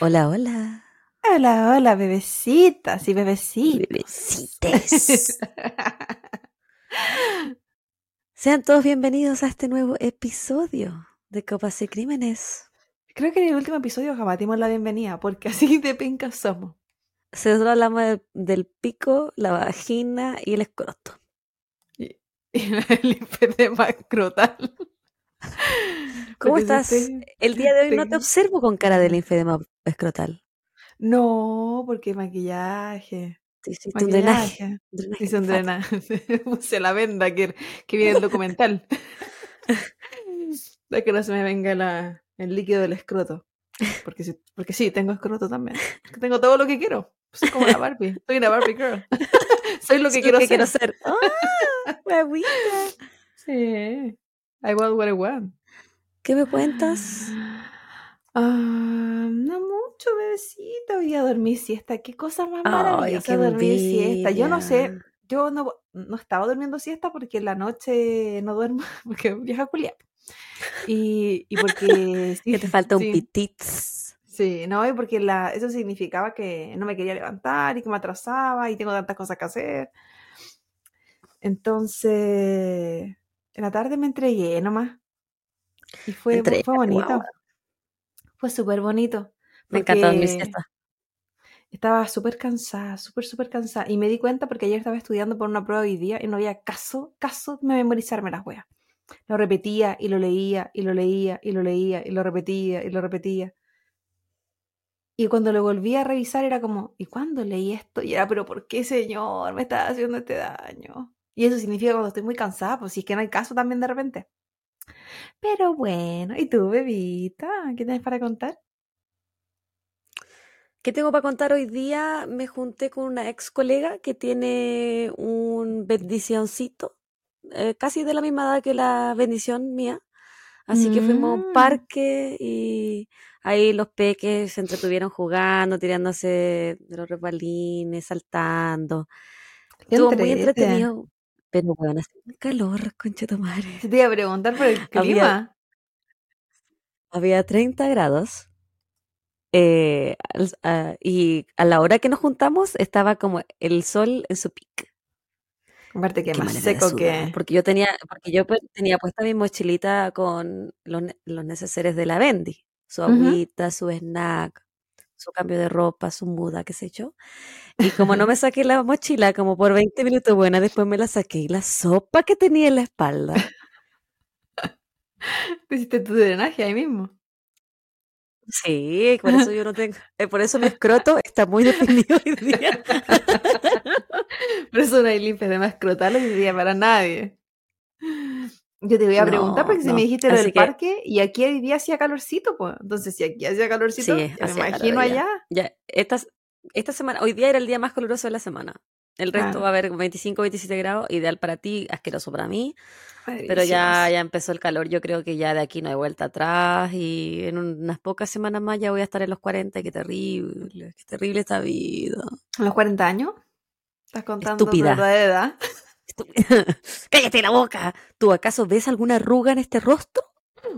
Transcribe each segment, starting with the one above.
Hola, hola. Hola, hola, bebecitas y bebecitos. Bebecites. Sean todos bienvenidos a este nuevo episodio de Copas y Crímenes. Creo que en el último episodio jamás dimos la bienvenida, porque así de pencas somos. Nosotros hablamos de- del pico, la vagina y el escroto. Y, infedema escrotal. ¿Cómo Porque estás? estoy- El día de hoy no te observo con cara de linfedema escrotal. No, porque maquillaje. Te hiciste un drenaje. Hice un drenaje. Puse la venda que, que viene en el documental. De que no se me venga la, el líquido del escroto. Porque sí, porque sí, tengo escroto también. Tengo todo lo que quiero. Soy como la Barbie. Soy una Barbie girl. Soy lo que Soy quiero que ser. quiero ser. ¡Ah! huevita! Sí. I want what I want. ¿Qué me cuentas? Ah, no mucho, bebecita. Voy a dormir siesta. Qué cosa más Ay, maravillosa qué dormir siesta. Yo no sé, yo no, no estaba durmiendo siesta porque en la noche no duermo, porque viaja culiar. Y, y porque Que te falta un sí, pitits. Sí, no, y porque la, eso significaba que no me quería levantar y que me atrasaba y tengo tantas cosas que hacer. Entonces, en la tarde me entregué nomás. Y fue, fue bonito. Fue súper bonito. Me dormir Porque siesta. estaba súper cansada, súper, súper cansada. Y me di cuenta porque ayer estaba estudiando por una prueba hoy día y no había caso, caso de memorizarme las weas. Lo repetía y lo leía y lo leía y lo leía y lo repetía y lo repetía. Y cuando lo volví a revisar era como, ¿y cuándo leí esto? Y era, pero ¿por qué, señor? Me está haciendo este daño. Y eso significa cuando estoy muy cansada, pues si es que no hay caso también de repente. Pero bueno, ¿y tú, bebita? ¿Qué tienes para contar? ¿Qué tengo para contar hoy día? Me junté con una ex colega que tiene un bendicioncito, eh, casi de la misma edad que la bendición mía. Así que fuimos a un Mm. parque y ahí los peques se entretuvieron jugando, tirándose de los resbalines, saltando. Estuvo muy entrete. entretenido, pero bueno, hace un calor. Se te iba a preguntar por el Había, clima. había 30 grados. eh, a- y a la hora que nos juntamos estaba como el sol en su pic. Aparte que Qué más seco que... porque yo tenía, porque yo pues, tenía puesta mi mochilita con los, los neceseres de la Bendy, su agüita, su snack, su cambio de ropa, su muda, qué sé yo. Y como no me saqué la mochila como por 20 minutos, buena, después me la saqué y la sopa que tenía en la espalda. Te hiciste tu drenaje ahí mismo. Sí, por eso yo no tengo, eh, por eso mi escroto está muy definido hoy día. Por eso no hay limpias de más escrotales hoy día para nadie. Yo te voy a preguntar No, porque si me dijiste lo del que parque y aquí hoy día hacía calorcito, pues. Entonces, si aquí hacía calorcito, sí, ya me imagino allá. Ya, esta, esta semana, hoy día era el día más caluroso de la semana. El resto va a haber 25, 27 grados, ideal para ti, asqueroso para mí. Pero ya, ya empezó el calor, yo creo que ya de aquí no hay vuelta atrás y en unas pocas semanas más ya voy a estar en los 40, qué terrible, qué terrible esta vida. ¿A los 40 años? ¿Estás contando tu Estúpida. verdadera edad? ¡Cállate la boca! ¿Tú acaso ves alguna arruga en este rostro?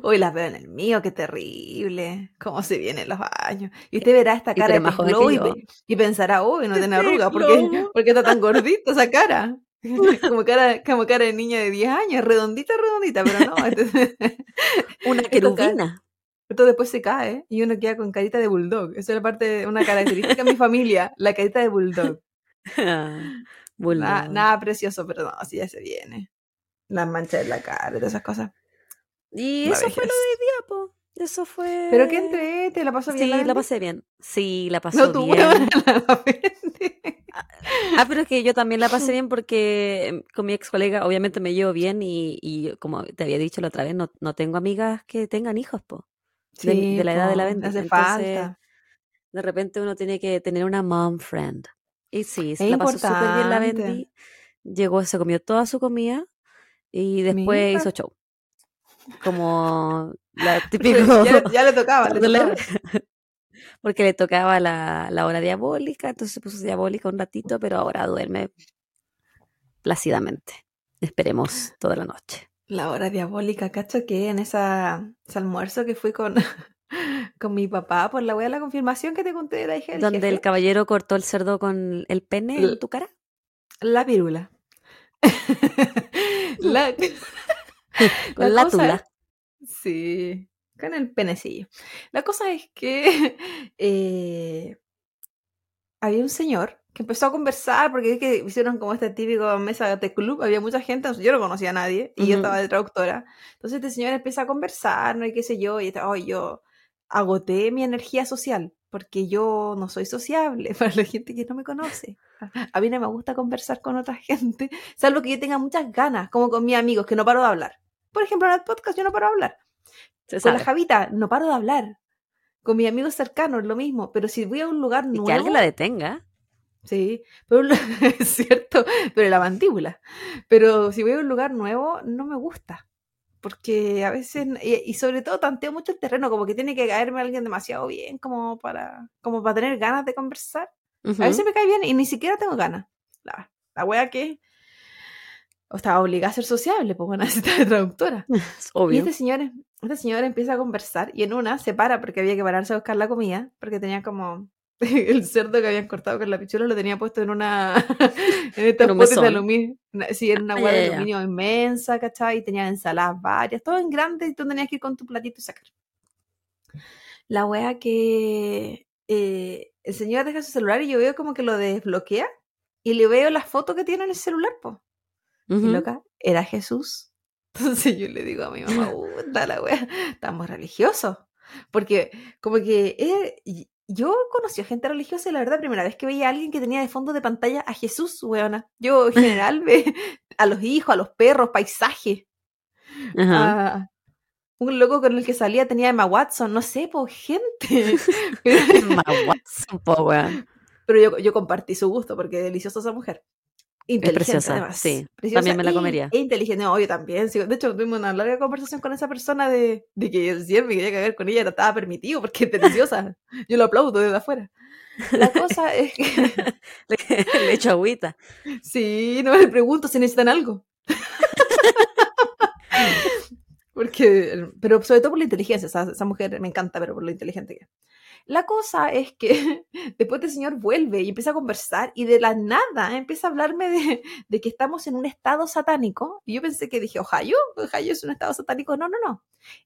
Hoy las veo en el mío, qué terrible. Cómo se vienen los años. Y usted verá esta cara de que y, y pensará, uy, no ¡Qué tiene arruga. ¿Por qué, globo! por qué está tan gordita esa cara? Como cara, como cara de niña de 10 años, redondita, redondita, pero no. Este, Una querubina. esto después se cae y uno queda con carita de bulldog. Esa es la parte, de una característica de mi familia, la carita de bulldog. Nada, precioso, pero no, así ya se viene. Las manchas en la cara y todas esas cosas. Y La eso fue lo de hoy día, po. Eso Pero que fue... entre, ¿te la pasó bien Sí, la pasé bien. Sí, la No, pasó tú, bien. la Bendy. Ah, pero es que yo también la pasé bien porque em, con mi ex colega obviamente me llevo bien y, y como te había dicho la otra vez, no, no tengo amigas que tengan hijos, po, de, la edad de la hace Entonces, falta. de repente uno tiene que tener una mom friend. Y sí, Es la pasó súper bien la. Bendy. Llegó, se comió toda su comida y después hizo show. Como la típico Ya, le- ya le tocaba, le tocaba. porque le tocaba la, la hora diabólica, entonces se puso diabólica un ratito, pero ahora duerme plácidamente. Esperemos toda la noche. La hora diabólica, cacho, que en esa, ese almuerzo que fui con, con mi papá por la wea de la confirmación que te conté de la del Donde el jefe, caballero cortó el cerdo con el pene L- en tu cara. la pirula. la, Con la tula. es- sí, con el penecillo. La cosa es que eh, había un señor que empezó a conversar porque es que hicieron como este típico mesa de club, había mucha gente, yo no conocía a nadie y yo estaba de traductora. Entonces este señor empieza a conversar, no y qué sé yo, y estaba, "Ay, yo agoté mi energía social porque yo no soy sociable para la gente que no me conoce. A mí no me gusta conversar con otra gente, salvo que yo tenga muchas ganas, como con mis amigos, que no paro de hablar. Por ejemplo, en el podcast yo no paro de hablar. Se Con la. Javita no paro de hablar. Con mis amigos cercanos lo mismo, pero si voy a un lugar Y nuevo... que alguien la detenga. Sí, pero es cierto, pero la mandíbula. Pero si voy a un lugar nuevo, no me gusta. Porque a veces, y, y sobre todo tanteo mucho el terreno, como que tiene que caerme alguien demasiado bien como para, como para tener ganas de conversar. A veces me cae bien y ni siquiera tengo ganas. La, la wea que o estaba obligada a ser sociable, pues bueno, necesitaba de traductora. Es Y obvio. este señor, este señor empieza a conversar y en una se para porque había que pararse a buscar la comida, porque tenía como el cerdo que habían cortado con la pichula lo tenía puesto en una en un potes de aluminio, sí, en una Ah, hueá de ya. aluminio inmensa, ¿cachai? Y tenía ensaladas varias, todo en grande y tú tenías que ir con tu platito y sacar. La wea que eh, el señor deja su celular y yo veo como que lo desbloquea y le veo las fotos que tiene en el celular, pues. Y loca, era Jesús. Entonces yo le digo a mi mamá, puta la wea, estamos religiosos. Porque como que eh, yo conocí a gente religiosa y la verdad, primera vez que veía a alguien que tenía de fondo de pantalla a Jesús, weona. Yo en general ve a los hijos, a los perros, paisaje. Ajá. a un loco con el que salía tenía a Emma Watson, no sé, pues gente. Emma Watson, po, weón. pero yo, yo compartí su gusto porque deliciosa esa mujer. Inteligente, preciosa, además. sí. Preciosa También me la comería. E inteligente, no, yo también. sí. De hecho, tuvimos una larga conversación con esa persona de, de que si él me quería cagar con ella, no estaba permitido porque es deliciosa. Yo lo aplaudo desde afuera. La cosa es que, Le, le echo agüita. sí, no me pregunto si necesitan algo. Porque, pero sobre todo por la inteligencia, esa, esa mujer me encanta, pero por lo inteligente que es. La cosa es que después el señor vuelve y empieza a conversar y de la nada empieza a hablarme de, de que estamos en un estado satánico. Y yo pensé que dije, Ohio, Ohio es un estado satánico. No, no, no.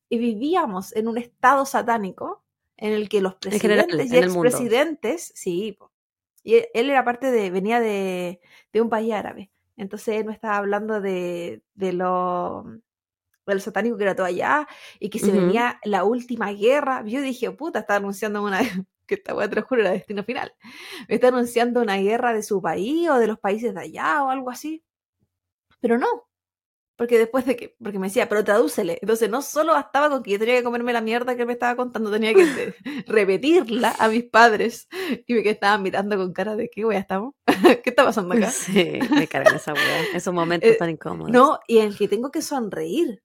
Y vivíamos en un estado satánico en el que los En general, presidentes y expresidentes, sí, y él, él era parte de, venía de, de un país árabe. Entonces él me estaba hablando de, de lo del satánico que era todo allá y que se Ujú. venía la última guerra. Yo dije, puta, está anunciando una que esta weá te lo juro era destino final. Me está anunciando una guerra de su país o de los países de allá o algo así. Pero no. Porque después de que, porque me decía, pero tradúcele. Entonces no solo bastaba con que yo tenía que comerme la mierda que me estaba contando, tenía que repetirla a mis padres. Y me que estaban mirando con cara de qué wea estamos. ¿Qué está pasando acá? Sí, me cargan esa weá. Esos momentos Eh, tan incómodos. No, y en el que tengo que sonreír.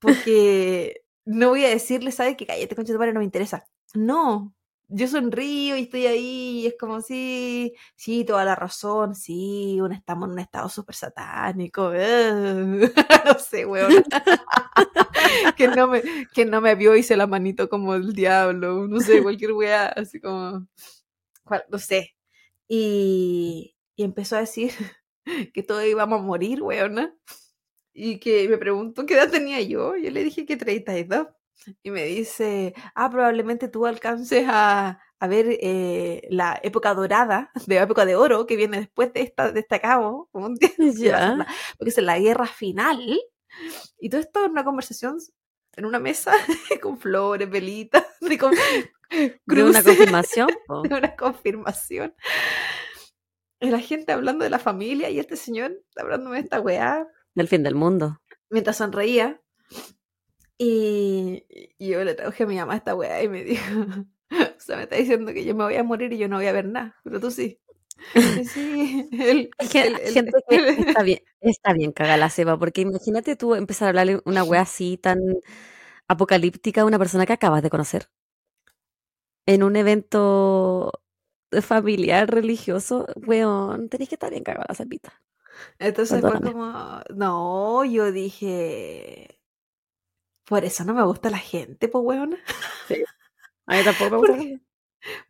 Porque no voy a decirle, ¿sabes qué? Cállate, concha de tu madre, no me interesa. No, yo sonrío y estoy ahí y es como, sí, sí, toda la razón, sí, un- estamos en un estado súper satánico. eh. no sé, weón. que, no me, que no me vio, hice la manito como el diablo, no sé, cualquier weá, así como, no sé. Y, y empezó a decir que todos íbamos a morir, weona. Y que me preguntó qué edad tenía yo. Yo le dije que 32. Y me dice, ah, probablemente tú alcances a, a ver eh, la época dorada, de la época de oro que viene después de esta, de este cabo. la- porque es la guerra final. Y todo esto en una conversación en una mesa con flores, velitas, de con De una cruces, confirmación. de una confirmación. Y la gente hablando de la familia y este señor hablándome de esta weá Del fin del mundo. mientras sonreía. Y, yo le traduje a mi mamá esta weá y me dijo, o sea, me está diciendo que yo me voy a morir y yo no voy a ver nada, pero tú sí. Sí, él- gente que está bien, está bien caga la ceba, porque imagínate tú empezar a hablarle una wea así tan apocalíptica a una persona que acabas de conocer en un evento familiar, religioso, weón, tenés que estar bien cagada la cepita. Entonces fue Perdóname. como, no, yo dije, por eso no me gusta la gente, pues weona. A mí tampoco me ¿Por gusta. qué?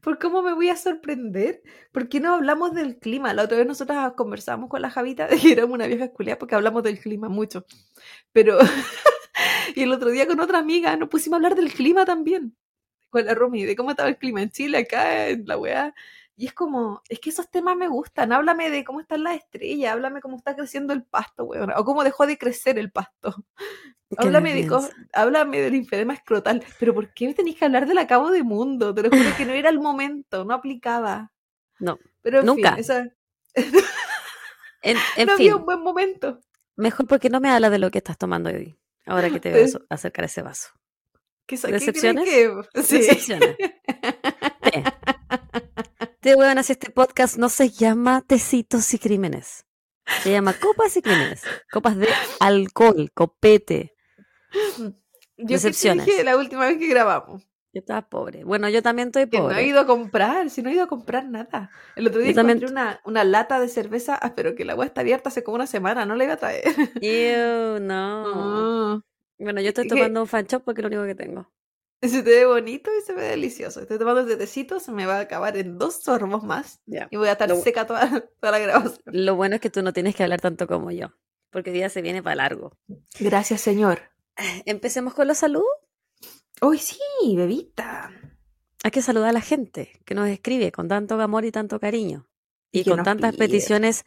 ¿Por cómo me voy a sorprender? ¿Por qué no hablamos del clima? La otra vez nosotras conversamos con la Javita de que éramos una vieja escuela porque hablamos del clima mucho. Pero, y el otro día con otra amiga nos pusimos a hablar del clima también. Con la Romy, de cómo estaba el clima en Chile, acá, en la weá. Y es como, es que esos temas me gustan. Háblame de cómo están las estrellas, háblame cómo está creciendo el pasto, weón. O cómo dejó de crecer el pasto. Háblame de cosas, háblame del infedema escrotal. Pero ¿por qué me tenéis que hablar del acabo de mundo? Te lo juro que no era el momento, no aplicaba. No, Pero en Nunca. fin, esa- en, en no fin, había un buen momento. mejor porque no me hablas de lo que estás tomando hoy. Ahora que te veo acercar ese vaso. ¿Qué, sa- qué ¿Decepciones? que- Sí. Decepciones. Té, weón, así este podcast no se llama Tecitos y Crímenes. Se llama Copas y Crímenes. Copas de alcohol, copete. Yo que te Decepciones. dije la última vez que grabamos. Yo estaba pobre. Bueno, yo también estoy Que no he pobre. ido a comprar, si no he ido a comprar nada. El otro día Yo también- una, una lata de cerveza, ah, pero que la agua está abierta hace como una semana, no la iba a traer. Ew, no. Bueno, yo estoy ¿Qué? tomando un fan shop porque es lo único que tengo. Se te ve bonito y se ve delicioso. Estoy tomando este tecito, se me va a acabar en dos sorbos más y voy a estar Lo- seca toda, toda la grabación. Lo bueno es que tú no tienes que hablar tanto como yo, porque el día se viene para largo. Gracias, señor. Empecemos con los saludos. Hoy sí, bebita. Hay que saludar a la gente que nos escribe con tanto amor y tanto cariño. Y con tantas pide. peticiones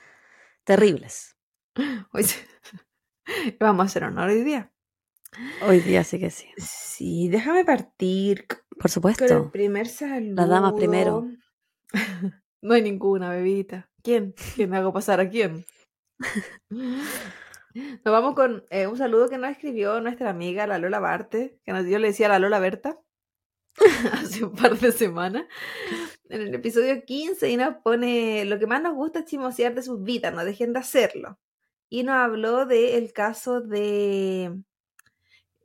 terribles. Hoy sí. Vamos a hacer honor hoy día. Hoy día sí que sí. Sí, déjame partir Por con el supuesto. primer saludo. Las damas primero. No hay ninguna, bebita. ¿Quién? ¿Quién hago pasar a quién? Nos vamos con eh, un saludo que nos escribió nuestra amiga la Lola Barte, que nos, yo le decía la Lola Berta hace un par de semanas, en el episodio 15, y nos pone, lo que más nos gusta es chismosear de sus vidas, no dejen de hacerlo. Y nos habló del caso de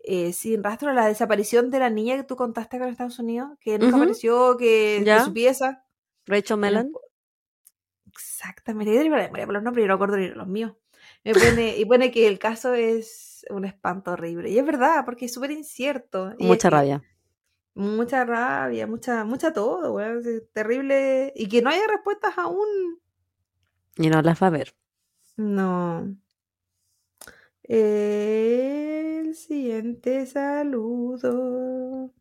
eh, Sin Rastro, la desaparición de la niña que tú contaste acá en Estados Unidos, que nunca apareció, que de su pieza. Rachel Mellon. Exactamente, yo memoria por los nombres y no acuerdo ni los míos. Me pone, y pone que el caso es un espanto horrible. Y es verdad, porque es súper incierto. y Mucha es- rabia. Mucha rabia, mucha, mucha todo, weón, es terrible. Y que no haya respuestas aún. Y no las va a ver. No. El siguiente saludo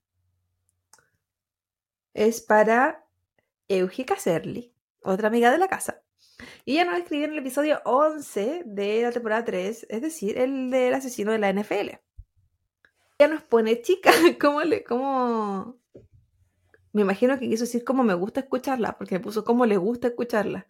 es para Eugie Caserli, otra amiga de la casa. Y ella nos escribió en el episodio 11 de la temporada 3, es decir, el del asesino de la NFL. Ella nos pone, chica, ¿cómo le, cómo... Me imagino que quiso decir cómo me gusta escucharla, porque me puso cómo le gusta escucharla.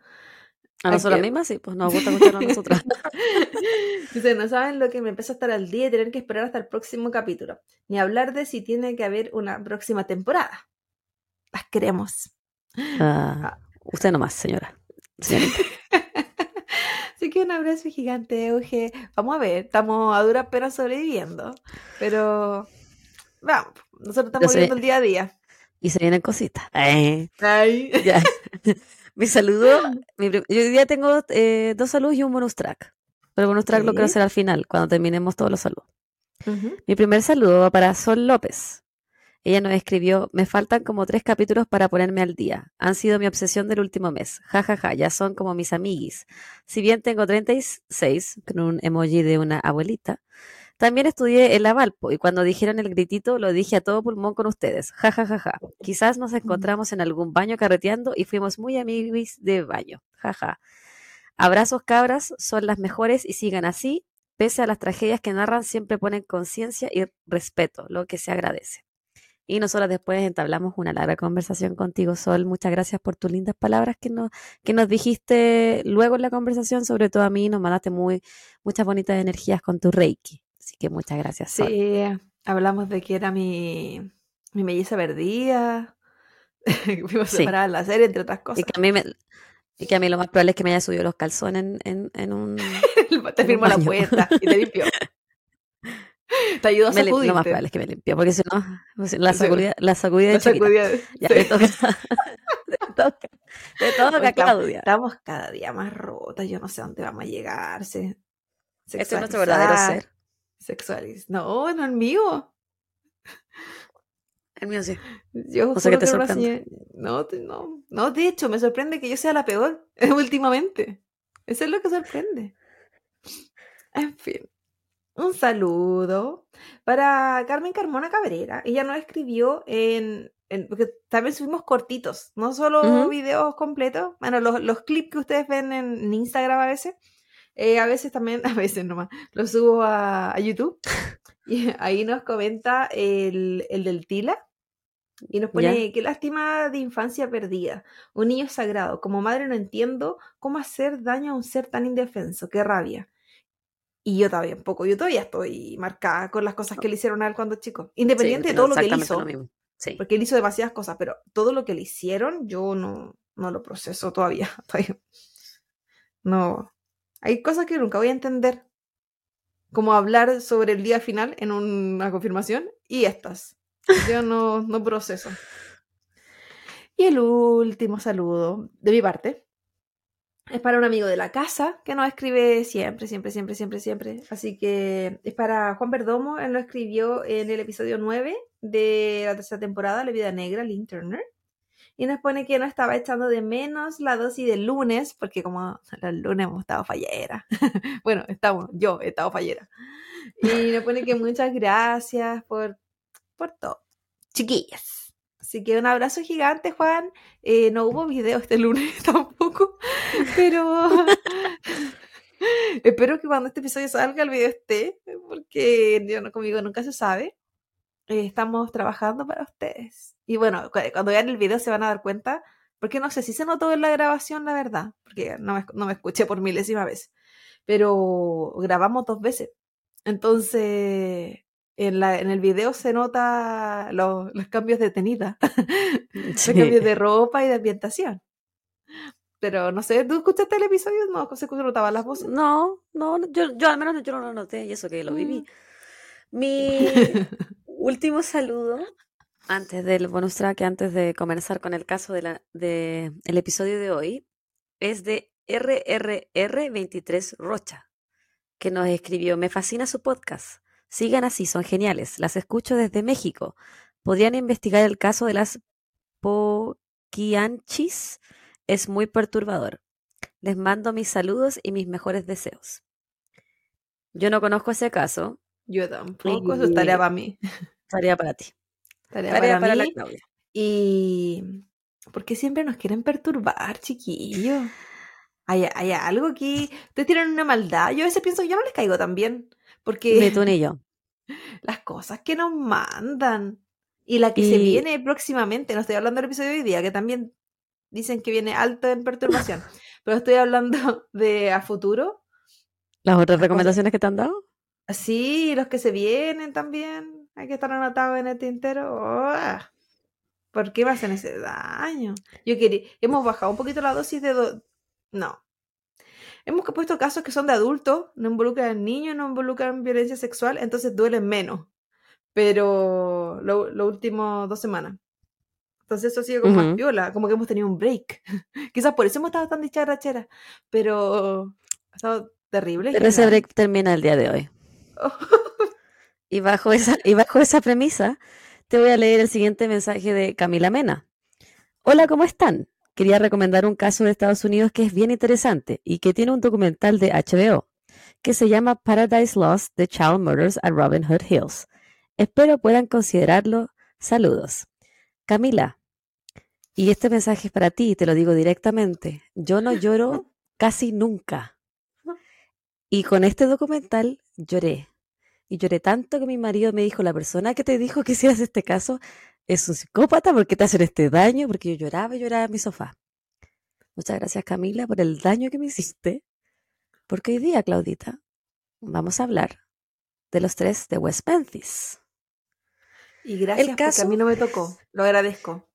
A nosotras mismas sí, pues nos gusta escucharlo a nosotras. Dice, no saben lo que me empieza a estar al día y tener que esperar hasta el próximo capítulo. Ni hablar de si tiene que haber una próxima temporada. Las queremos. Ah, usted nomás, señora. Señorita. Así que un abrazo gigante, Euge. Vamos a ver, estamos a duras penas sobreviviendo. Pero vamos, nosotros estamos viviendo el día a día. Y se vienen cositas. Eh, Ay. ya. Mi saludo. mi yo hoy día tengo eh, dos saludos y un bonus track. Pero el bonus track lo quiero hacer al final, cuando terminemos todos los saludos. Mi primer saludo va para Sol López. Ella nos escribió, me faltan como tres capítulos para ponerme al día. Han sido mi obsesión del último mes. Ja, ja, ja, ya son como mis amiguis. Si bien tengo 36, con un emoji de una abuelita, también estudié en la Valpo y cuando dijeron el gritito lo dije a todo pulmón con ustedes. Ja, ja, ja, ja. Quizás nos encontramos en algún baño carreteando y fuimos muy amiguis de baño. Ja, ja. Abrazos cabras, son las mejores y sigan así. Pese a las tragedias que narran, siempre ponen conciencia y respeto, lo que se agradece. Y nosotros después entablamos una larga conversación contigo, Sol. Muchas gracias por tus lindas palabras que nos, que nos dijiste luego en la conversación, sobre todo a mí, nos mandaste muy, muchas bonitas energías con tu Reiki. Así que muchas gracias, Sol. Sí, hablamos de que era mi, mi melliza que Fuimos Sí. separadas la serie, entre otras Y cosas. que a mí me, y que a mí lo más probable es que me haya subido los calzones en, en, en un... te firmó la puerta y te limpió. te ayudó a lim- lo más sacudirte. probable es que me limpió, porque si no, pues, la sacudida, la sacudida de La chiquita. sacudía. Ya, sí. Te toca, estamos, Claudia. estamos cada día más rotas. Yo no sé a dónde vamos a llegar. Se, Este es nuestro verdadero ser. Sexualiz. No, no el mío. El mío sí. Yo O sea que te que sorprende. No, no, no, de hecho, me sorprende que yo sea la peor últimamente. Eso es lo que sorprende. En fin. Un saludo para Carmen Carmona Cabrera. Ella nos escribió en, en- porque también subimos cortitos, no solo videos completos, bueno, los, los clips que ustedes ven en, en Instagram a veces, eh, a veces también, a veces nomás, los subo a, a YouTube. Y ahí nos comenta el, el del Tila. Y nos pone, qué lástima de infancia perdida. Un niño sagrado. Como madre no entiendo cómo hacer daño a un ser tan indefenso. Qué rabia. Y yo también, poco. Yo todavía estoy marcada con las cosas que le hicieron a él cuando chico. Independiente de opino todo lo que él hizo. lo. Sí. Porque él hizo demasiadas cosas, pero todo lo que le hicieron, yo no, no lo proceso todavía. todavía. No. Hay cosas que nunca voy a entender. Como hablar sobre el día final en una confirmación y estas. Yo no, no proceso. Y el último saludo de mi parte es para un amigo de la casa que nos escribe siempre, siempre, siempre, siempre, siempre. Así que es para Juan Perdomo. Él lo escribió en el episodio 9 de la tercera temporada, La Vida Negra, Lynn Turner. Y nos pone que no estaba echando de menos la dosis del lunes, porque como los lunes hemos estado fallera. bueno, estamos, yo he estado fallera. Y nos pone que muchas gracias por, por todo. Chiquillas. Así que un abrazo gigante, Juan. Eh, no hubo video este lunes tampoco, pero espero que cuando este episodio salga el video esté, porque yo no, conmigo nunca se sabe. Eh, estamos trabajando para ustedes. Y bueno, cu- cuando vean el video se van a dar cuenta, porque no sé si se notó en la grabación, la verdad, porque no me, no me escuché por milésima vez, pero grabamos dos veces. Entonces, en, la, en el video se nota los, los cambios de tenida, los Sí. cambios de ropa y de ambientación. Pero no sé, ¿tú escuchaste el episodio? No, se notaban las voces. No, no, yo, yo al menos yo no lo noté y eso que lo viví. Mm. Mi último saludo antes del bonus track, antes de comenzar con el caso de la, de el episodio de hoy, es de RRR23 Rocha, que nos escribió, me fascina su podcast. Sigan así, son geniales. Las escucho desde México. ¿Podrían investigar el caso de las poquianchis? Es muy perturbador. Les mando mis saludos y mis mejores deseos. Yo no conozco ese caso. Yo tampoco, eso es tarea para mí. Tarea para ti. Tarea, Tarea para, para la mí. Claudia. Y porque siempre nos quieren perturbar, chiquillos. Hay, hay algo aquí. Ustedes tienen una maldad. Yo a veces pienso que yo no les caigo tan bien. Porque Ni tú ni yo. las cosas que nos mandan. Y la que se viene próximamente, no estoy hablando del episodio de hoy día, que también dicen que viene alto en perturbación. pero estoy hablando de a futuro. ¿Las otras recomendaciones que te han dado? Sí, los que se vienen también. Hay que estar anotados en el tintero. ¡Uah! ¿Por qué me hacen ese daño? Yo quería. Hemos bajado un poquito la dosis de. do- No. Hemos puesto casos que son de adultos, no involucran niños, no involucran violencia sexual, entonces duelen menos. Pero lo, lo último dos semanas. Entonces eso ha sido como más Ujú. piola, como que hemos tenido un break. Quizás por eso hemos estado tan dicharacheras. Pero ha estado terrible. Pero ese break termina el día de hoy. Y bajo esa, y bajo esa premisa, te voy a leer el siguiente mensaje de Camila Mena. Hola, ¿cómo están? Quería recomendar un caso de Estados Unidos que es bien interesante y que tiene un documental de HBO que se llama Paradise Lost: The Child Murders at Robin Hood Hills. Espero puedan considerarlo. Saludos. Camila, y este mensaje es para ti, y te lo digo directamente. Yo no lloro casi nunca. Y con este documental lloré. Y lloré tanto que mi marido me dijo, la persona que te dijo que hicieras este caso es un psicópata porque te hacen este daño, porque yo lloraba y lloraba en mi sofá. Muchas gracias Camila por el daño que me hiciste. Porque hoy día, Claudita, vamos a hablar de los tres de West Memphis. Y gracias porque caso- a mí no me tocó. Lo agradezco.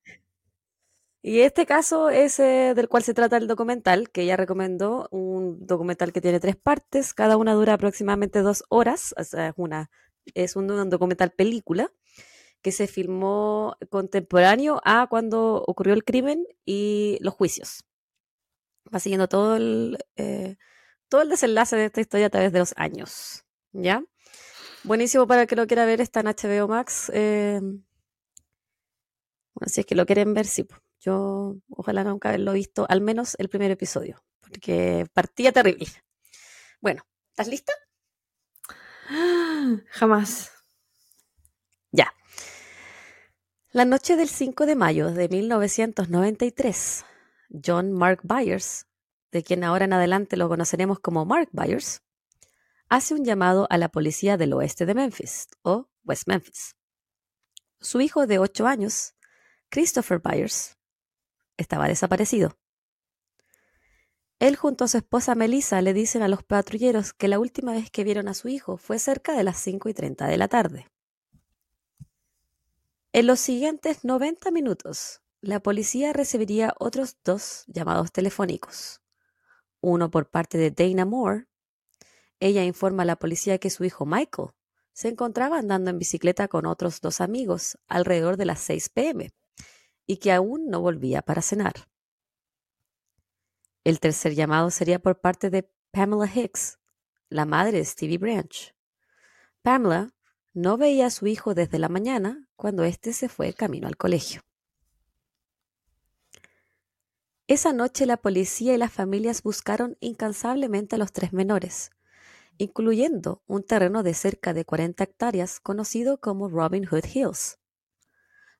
Y este caso es eh, del cual se trata el documental, que ella recomendó, un documental que tiene tres partes, cada una dura aproximadamente dos horas, o sea, es, una, es un, documental película, que se filmó contemporáneo a cuando ocurrió el crimen y los juicios. Va siguiendo todo el, eh, todo el desenlace de esta historia a través de los años. ¿Ya? Buenísimo para el que lo quiera ver, está en HBO Max. Eh, si es que lo quieren ver, sí. Yo ojalá nunca haberlo visto, al menos el primer episodio, porque partía terrible. Bueno, ¿estás lista? Jamás. Ya. La noche del 5 de mayo de 1993, John Mark Byers, de quien ahora en adelante lo conoceremos como Mark Byers, hace un llamado a la policía del oeste de Memphis, o West Memphis. Su hijo de 8 años, Christopher Byers, estaba desaparecido. Él junto a su esposa Melissa le dicen a los patrulleros que la última vez que vieron a su hijo fue cerca de las 5 y 30 de la tarde. En los siguientes 90 minutos, la policía recibiría otros dos llamados telefónicos. Uno por parte de Dana Moore. Ella informa a la policía que su hijo Michael se encontraba andando en bicicleta con otros dos amigos alrededor de las 6 pm y que aún no volvía para cenar. El tercer llamado sería por parte de Pamela Hicks, la madre de Stevie Branch. Pamela no veía a su hijo desde la mañana cuando éste se fue camino al colegio. Esa noche la policía y las familias buscaron incansablemente a los tres menores, incluyendo un terreno de cerca de 40 hectáreas conocido como Robin Hood Hills,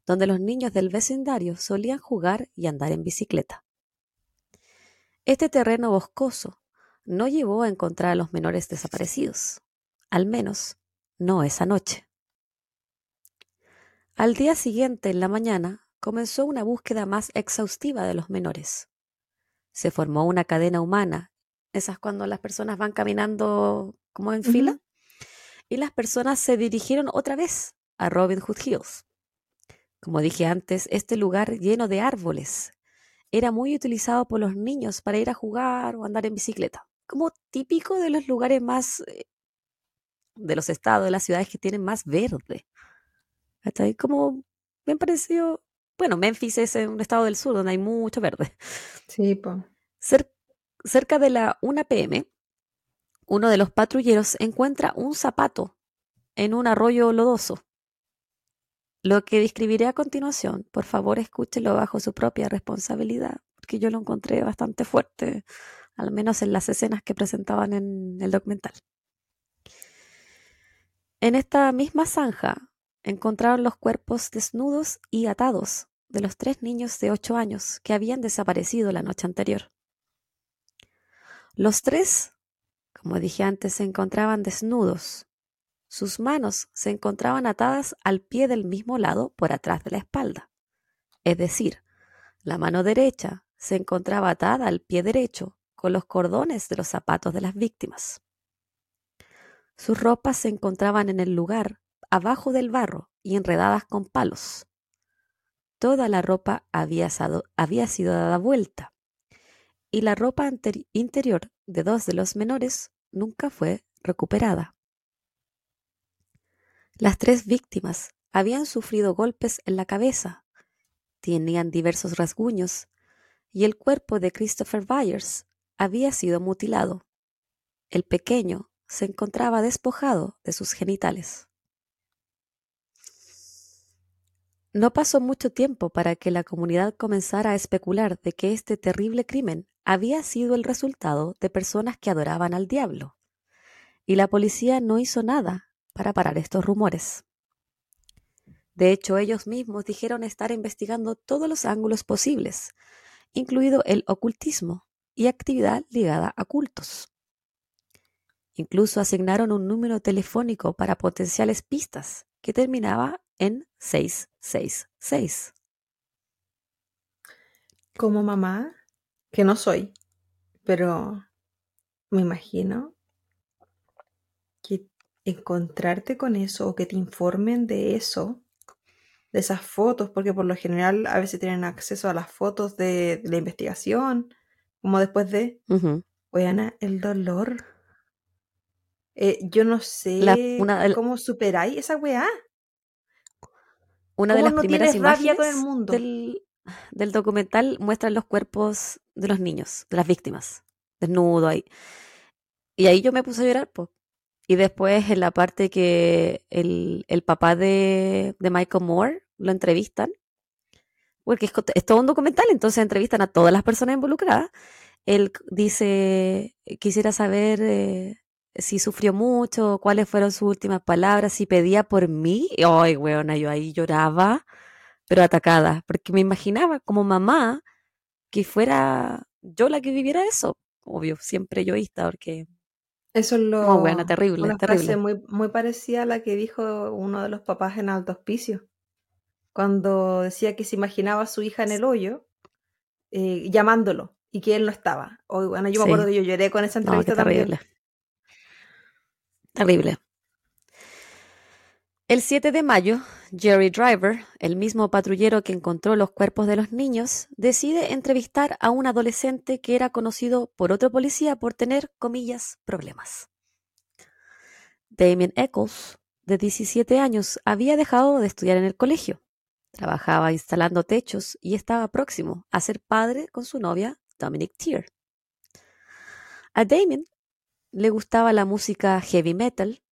donde los niños del vecindario solían jugar y andar en bicicleta. Este terreno boscoso no llevó a encontrar a los menores desaparecidos, al menos no esa noche. Al día siguiente, en la mañana, comenzó una búsqueda más exhaustiva de los menores. Se formó una cadena humana, esas cuando las personas van caminando como en fila, y las personas se dirigieron otra vez a Robin Hood Hills. Como dije antes, este lugar lleno de árboles, era muy utilizado por los niños para ir a jugar o andar en bicicleta. Como típico de los lugares más, eh, de los estados, de las ciudades que tienen más verde. Hasta ahí como bien parecido. Bueno, Memphis es un estado del sur donde hay mucho verde. Sí, pues. cerca de la 1 pm, uno de los patrulleros encuentra un zapato en un arroyo lodoso. Lo que describiré a continuación, por favor escúchelo bajo su propia responsabilidad, porque yo lo encontré bastante fuerte, al menos en las escenas que presentaban en el documental. En esta misma zanja encontraron los cuerpos desnudos y atados de los tres niños de ocho años que habían desaparecido la noche anterior. Los tres, como dije antes, se encontraban desnudos, sus manos se encontraban atadas al pie del mismo lado por atrás de la espalda. Es decir, la mano derecha se encontraba atada al pie derecho con los cordones de los zapatos de las víctimas. Sus ropas se encontraban en el lugar, abajo del barro y enredadas con palos. Toda la ropa había, sido dada vuelta y la ropa interior de dos de los menores nunca fue recuperada. Las tres víctimas habían sufrido golpes en la cabeza, tenían diversos rasguños y el cuerpo de Christopher Byers había sido mutilado. El pequeño se encontraba despojado de sus genitales. No pasó mucho tiempo para que la comunidad comenzara a especular de que este terrible crimen había sido el resultado de personas que adoraban al diablo, y la policía no hizo nada para parar estos rumores. De hecho, ellos mismos dijeron estar investigando todos los ángulos posibles, incluido el ocultismo y actividad ligada a cultos. Incluso asignaron un número telefónico para potenciales pistas que terminaba en 666. Como mamá, que no soy, pero me imagino encontrarte con eso o que te informen de eso, de esas fotos, porque por lo general a veces tienen acceso a las fotos de, la investigación, como después de, oye Ana, el dolor. Eh, yo no sé cómo superáis esa weá. una de ¿Cómo las no primeras imágenes con el mundo? del, del documental muestran los cuerpos de los niños, de las víctimas, desnudos ahí. Y ahí yo me puse a llorar, pues. Y después en la parte que el, el papá de, de Michael Moore lo entrevistan, porque es, todo un documental, entonces entrevistan a todas las personas involucradas. Él dice, quisiera saber eh, si sufrió mucho, cuáles fueron sus últimas palabras, si pedía por mí. Ay, weona, yo ahí lloraba, pero atacada, porque me imaginaba como mamá que fuera yo la que viviera eso. Obvio, siempre egoísta, porque Eso es lo. muy buena, terrible, Una terrible. frase muy, muy parecida a la que dijo uno de los papás en Alto Hospicio. Cuando decía que se imaginaba a su hija en el hoyo, eh, llamándolo, y que él no estaba. Hoy, bueno, yo me Sí. acuerdo que yo lloré con esa No, entrevista también. terrible. Terrible. El 7 de mayo, Jerry Driver, el mismo patrullero que encontró los cuerpos de los niños, decide entrevistar a un adolescente que era conocido por otro policía por tener, comillas, problemas. Damien Eccles, de 17 años, había dejado de estudiar en el colegio. Trabajaba instalando techos y estaba próximo a ser padre con su novia, Dominic Tier. A Damien le gustaba la música heavy metal.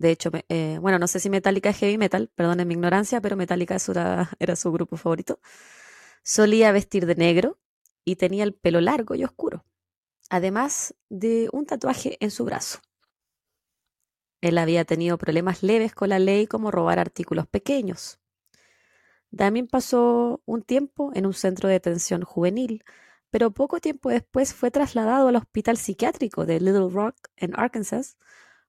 De hecho, eh, bueno, no sé si Metallica es heavy metal, perdonen mi ignorancia, pero Metallica era, era su grupo favorito. Solía vestir de negro y tenía el pelo largo y oscuro, además de un tatuaje en su brazo. Él había tenido problemas leves con la ley como robar artículos pequeños. Damien pasó un tiempo en un centro de detención juvenil, pero poco tiempo después fue trasladado al hospital psiquiátrico de Little Rock en Arkansas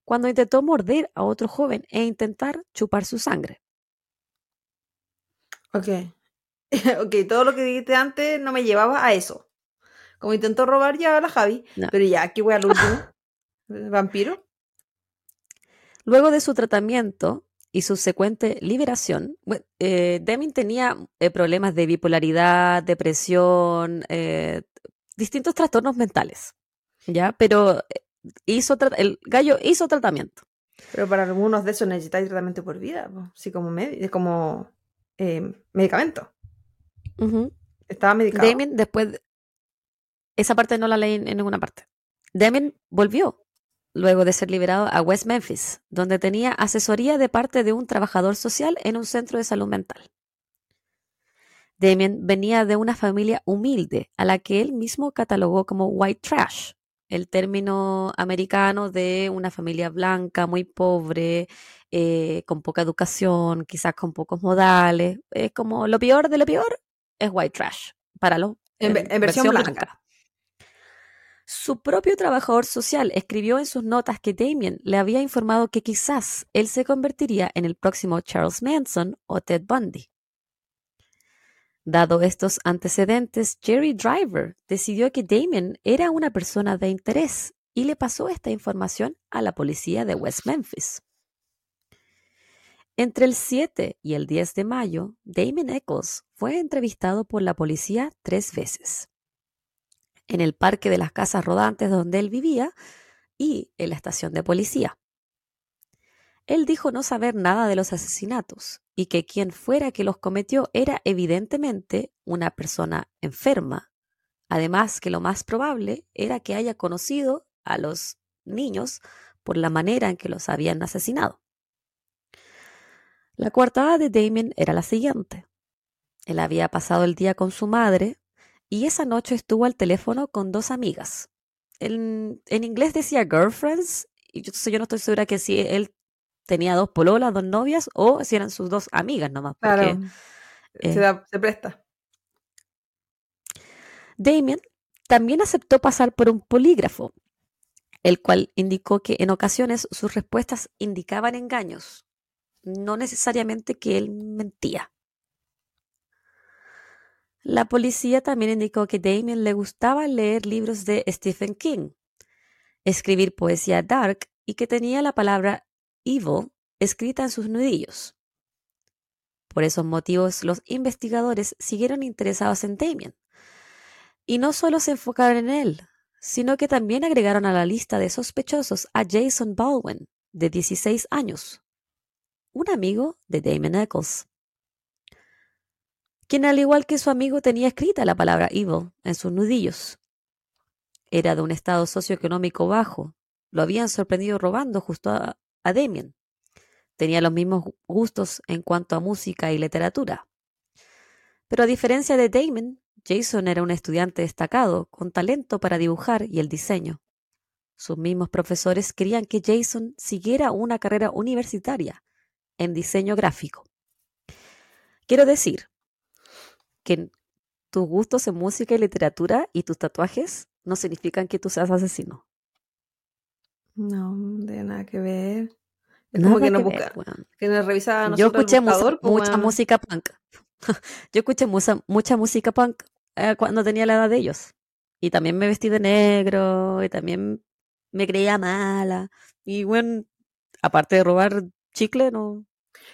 cuando intentó morder a otro joven e intentar chupar su sangre. Ok. ok, todo lo que dijiste antes no me llevaba a eso. Como intentó robar ya a la Javi, No. pero ya, aquí voy al último. ¿Vampiro? Luego de su tratamiento y subsecuente liberación, bue- eh, Deming tenía eh, problemas de bipolaridad, depresión, eh, distintos trastornos mentales, ¿ya? Pero eh, hizo el gallo hizo tratamiento. Pero para algunos de esos necesitáis tratamiento por vida, po. sí, como, medi- como eh, medicamento. Estaba medicado. Damien después, esa parte no la leí en ninguna parte. Damien volvió luego de ser liberado a West Memphis, donde tenía asesoría de parte de un trabajador social en un centro de salud mental. Damien venía de una familia humilde, a la que él mismo catalogó como white trash, el término americano de una familia blanca, muy pobre, eh, con poca educación, quizás con pocos modales. Es como lo peor de lo peor es white trash para los En ve- en versión blanca. Su propio trabajador social escribió en sus notas que Damien le había informado que quizás él se convertiría en el próximo Charles Manson o Ted Bundy. Dado estos antecedentes, Jerry Driver decidió que Damien era una persona de interés y le pasó esta información a la policía de West Memphis. Entre el 7 y el 10 de mayo, Damien Eccles fue entrevistado por la policía tres veces. En el parque de las casas rodantes donde él vivía y en la estación de policía. Él dijo no saber nada de los asesinatos y que quien fuera que los cometió era evidentemente una persona enferma. Además que lo más probable era que haya conocido a los niños por la manera en que los habían asesinado. La coartada de Damien era la siguiente. Él había pasado el día con su madre y esa noche estuvo al teléfono con dos amigas. En, en inglés decía girlfriends, y yo, yo no estoy segura que si él tenía dos pololas, dos novias, o si eran sus dos amigas nomás. Porque Claro. eh, se, da- se presta. Damien también aceptó pasar por un polígrafo, el cual indicó que en ocasiones sus respuestas indicaban engaños, no necesariamente que él mentía. La policía también indicó que Damien le gustaba leer libros de Stephen King, escribir poesía dark y que tenía la palabra evil escrita en sus nudillos. Por esos motivos, los investigadores siguieron interesados en Damien. Y no solo se enfocaron en él, sino que también agregaron a la lista de sospechosos a Jason Baldwin, de 16 años, un amigo de Damon Eccles. quien al igual que su amigo tenía escrita la palabra evil en sus nudillos. Era de un estado socioeconómico bajo. Lo habían sorprendido robando justo a, a Damien. Tenía los mismos gustos en cuanto a música y literatura. Pero a diferencia de Damon, Jason era un estudiante destacado, con talento para dibujar y el diseño. Sus mismos profesores querían que Jason siguiera una carrera universitaria en diseño gráfico. Quiero decir que tus gustos en música y literatura y tus tatuajes no significan que tú seas asesino. No, de nada que ver. Es como que no busca, que nos revisaba Yo escuché mucha música punk. Yo escuché mucha, mucha música punk eh, cuando tenía la edad de ellos. Y también me vestí de negro, y también me creía mala. Y bueno, aparte de robar chicle, no.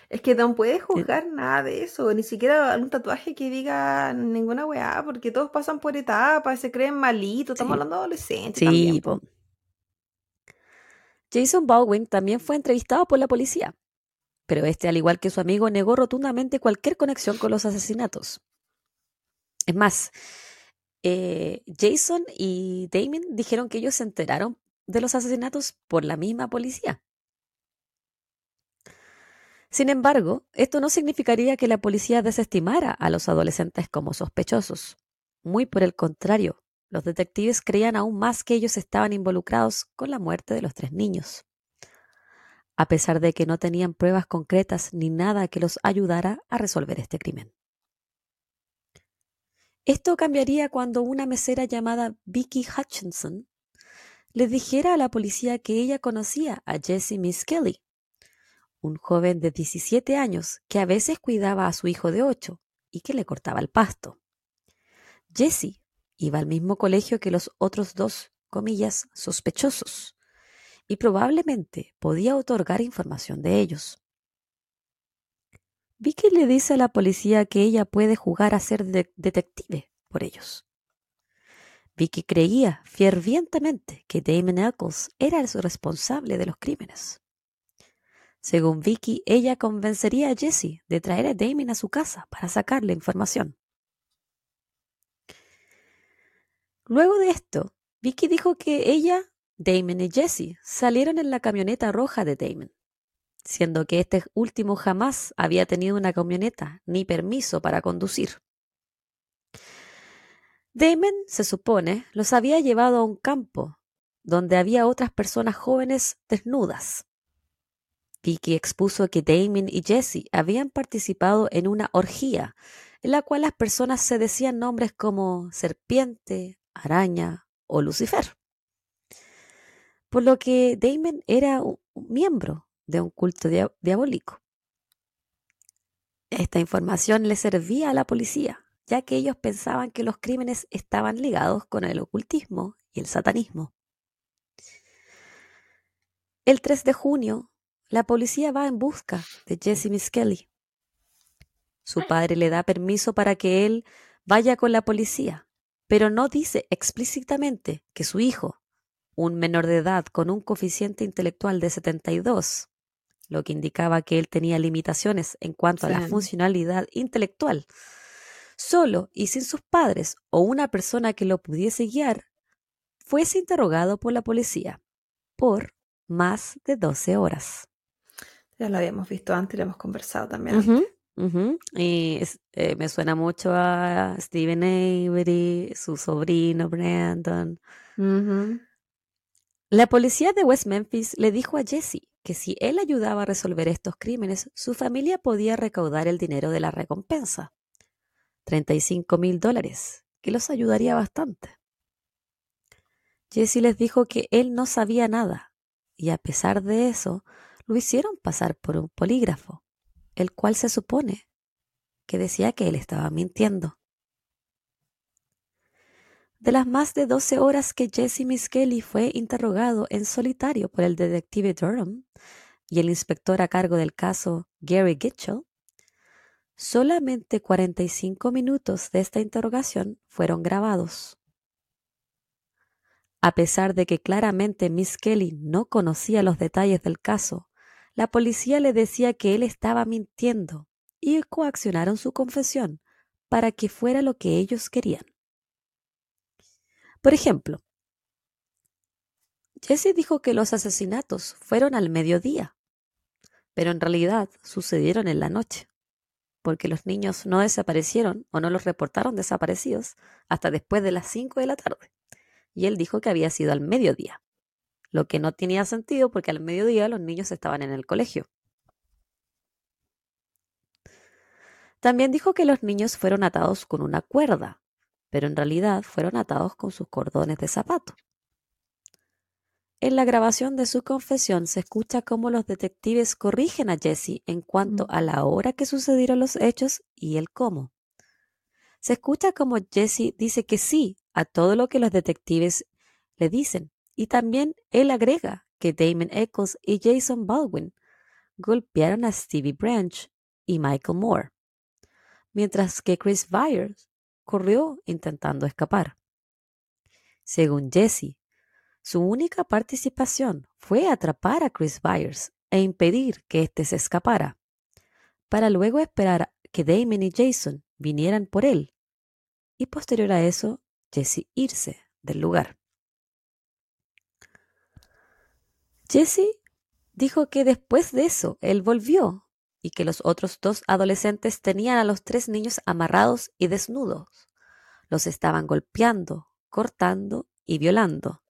Es que no puedes juzgar nada de eso, ni siquiera un tatuaje que diga ninguna weá, porque todos pasan por etapas, se creen malitos, estamos hablando de adolescentes. Sí, Jason Baldwin también fue entrevistado por la policía, pero este, al igual que su amigo, negó rotundamente cualquier conexión con los asesinatos. Es más, eh, Jason y Damien dijeron que ellos se enteraron de los asesinatos por la misma policía. Sin embargo, esto no significaría que la policía desestimara a los adolescentes como sospechosos. Muy por el contrario, los detectives creían aún más que ellos estaban involucrados con la muerte de los tres niños. A pesar de que no tenían pruebas concretas ni nada que los ayudara a resolver este crimen. Esto cambiaría cuando una mesera llamada Vicky Hutchinson le dijera a la policía que ella conocía a Jesse Miss Kelly, un joven de 17 años que a veces cuidaba a su hijo de 8 y que le cortaba el pasto. Jesse Iba al mismo colegio que los otros dos, comillas, sospechosos, y probablemente podía otorgar información de ellos. Vicky le dice a la policía que ella puede jugar a ser detective por ellos. Vicky creía fervientemente que Damon Eccles era el responsable de los crímenes. Según Vicky, ella convencería a Jesse de traer a Damon a su casa para sacarle información. Luego de esto, Vicky dijo que ella, Damon y Jesse salieron en la camioneta roja de Damon, siendo que este último jamás había tenido una camioneta ni permiso para conducir. Damon, se supone, los había llevado a un campo donde había otras personas jóvenes desnudas. Vicky expuso que Damon y Jesse habían participado en una orgía en la cual las personas se decían nombres como serpiente, araña o Lucifer. Por lo que Damon era un miembro de un culto diabólico. Esta información le servía a la policía, ya que ellos pensaban que los crímenes estaban ligados con el ocultismo y el satanismo. El 3 de junio, la policía va en busca de Jesse Miss Kelly. Su padre le da permiso para que él vaya con la policía, pero no dice explícitamente que su hijo, un menor de edad con un coeficiente intelectual de 72, lo que indicaba que él tenía limitaciones en cuanto a la funcionalidad intelectual, solo y sin sus padres o una persona que lo pudiese guiar, fuese interrogado por la policía por más de 12 horas. Ya lo habíamos visto antes, lo hemos conversado también. Y eh, me suena mucho a Steven Avery, su sobrino Brandon. La policía de West Memphis le dijo a Jesse que si él ayudaba a resolver estos crímenes, su familia podía recaudar el dinero de la recompensa, 35 mil dólares, que los ayudaría bastante. Jesse les dijo que él no sabía nada, y a pesar de eso, lo hicieron pasar por un polígrafo el cual se supone que decía que él estaba mintiendo. De las más de 12 horas que Jesse Miss Kelly fue interrogado en solitario por el detective Durham y el inspector a cargo del caso Gary Gitchell, solamente 45 minutos de esta interrogación fueron grabados. A pesar de que claramente Miss Kelly no conocía los detalles del caso la policía le decía que él estaba mintiendo y coaccionaron su confesión para que fuera lo que ellos querían. Por ejemplo, Jesse dijo que los asesinatos fueron al mediodía, pero en realidad sucedieron en la noche, porque los niños no desaparecieron o no los reportaron desaparecidos hasta después de las 5 de la tarde. Y él dijo que había sido al mediodía, lo que no tenía sentido porque al mediodía los niños estaban en el colegio. También dijo que los niños fueron atados con una cuerda, pero en realidad fueron atados con sus cordones de zapato. En la grabación de su confesión se escucha cómo los detectives corrigen a Jesse en cuanto Mm. a la hora que sucedieron los hechos y el cómo. Se escucha como Jesse dice que sí a todo lo que los detectives le dicen y también él agrega que Damon Eccles y Jason Baldwin golpearon a Stevie Branch y Michael Moore, mientras que Chris Byers corrió intentando escapar. Según Jesse, su única participación fue atrapar a Chris Byers e impedir que éste se escapara, para luego esperar que Damon y Jason vinieran por él, y posterior a eso, Jesse irse del lugar. Jesse dijo que después de eso él volvió y que los otros dos adolescentes tenían a los tres niños amarrados y desnudos. Los estaban golpeando, cortando y violando.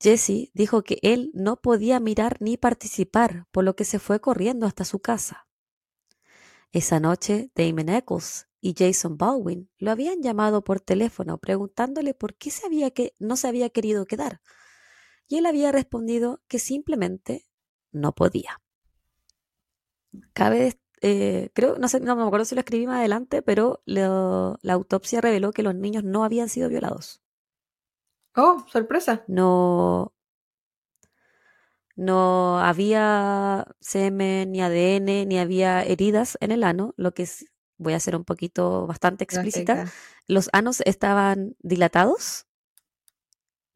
Jesse dijo que él no podía mirar ni participar, por lo que se fue corriendo hasta su casa. Esa noche, Damon Eccles y Jason Baldwin lo habían llamado por teléfono preguntándole por qué que no se había querido quedar, y él había respondido que simplemente no podía. Cabe, eh, creo, no sé, no me acuerdo si lo escribí más adelante, pero lo- la autopsia reveló que los niños no habían sido violados. Oh, sorpresa. No, no había semen, ni ADN, ni había heridas en el ano, lo que es, voy a ser un poquito bastante explícita. Los anos estaban dilatados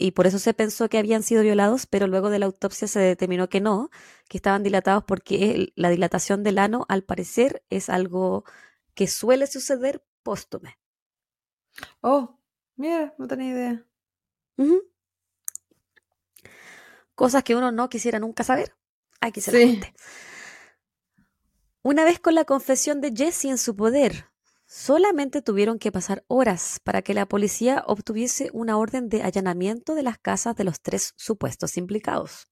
y por eso se pensó que habían sido violados, pero luego de la autopsia se determinó que no, que estaban dilatados porque la dilatación del ano, al parecer, es algo que suele suceder póstume. Oh, mira, no tenía idea. Cosas que uno no quisiera nunca saber. Aquí se Sí. Una vez con la confesión de Jesse en su poder, solamente tuvieron que pasar horas para que la policía obtuviese una orden de allanamiento de las casas de los tres supuestos implicados.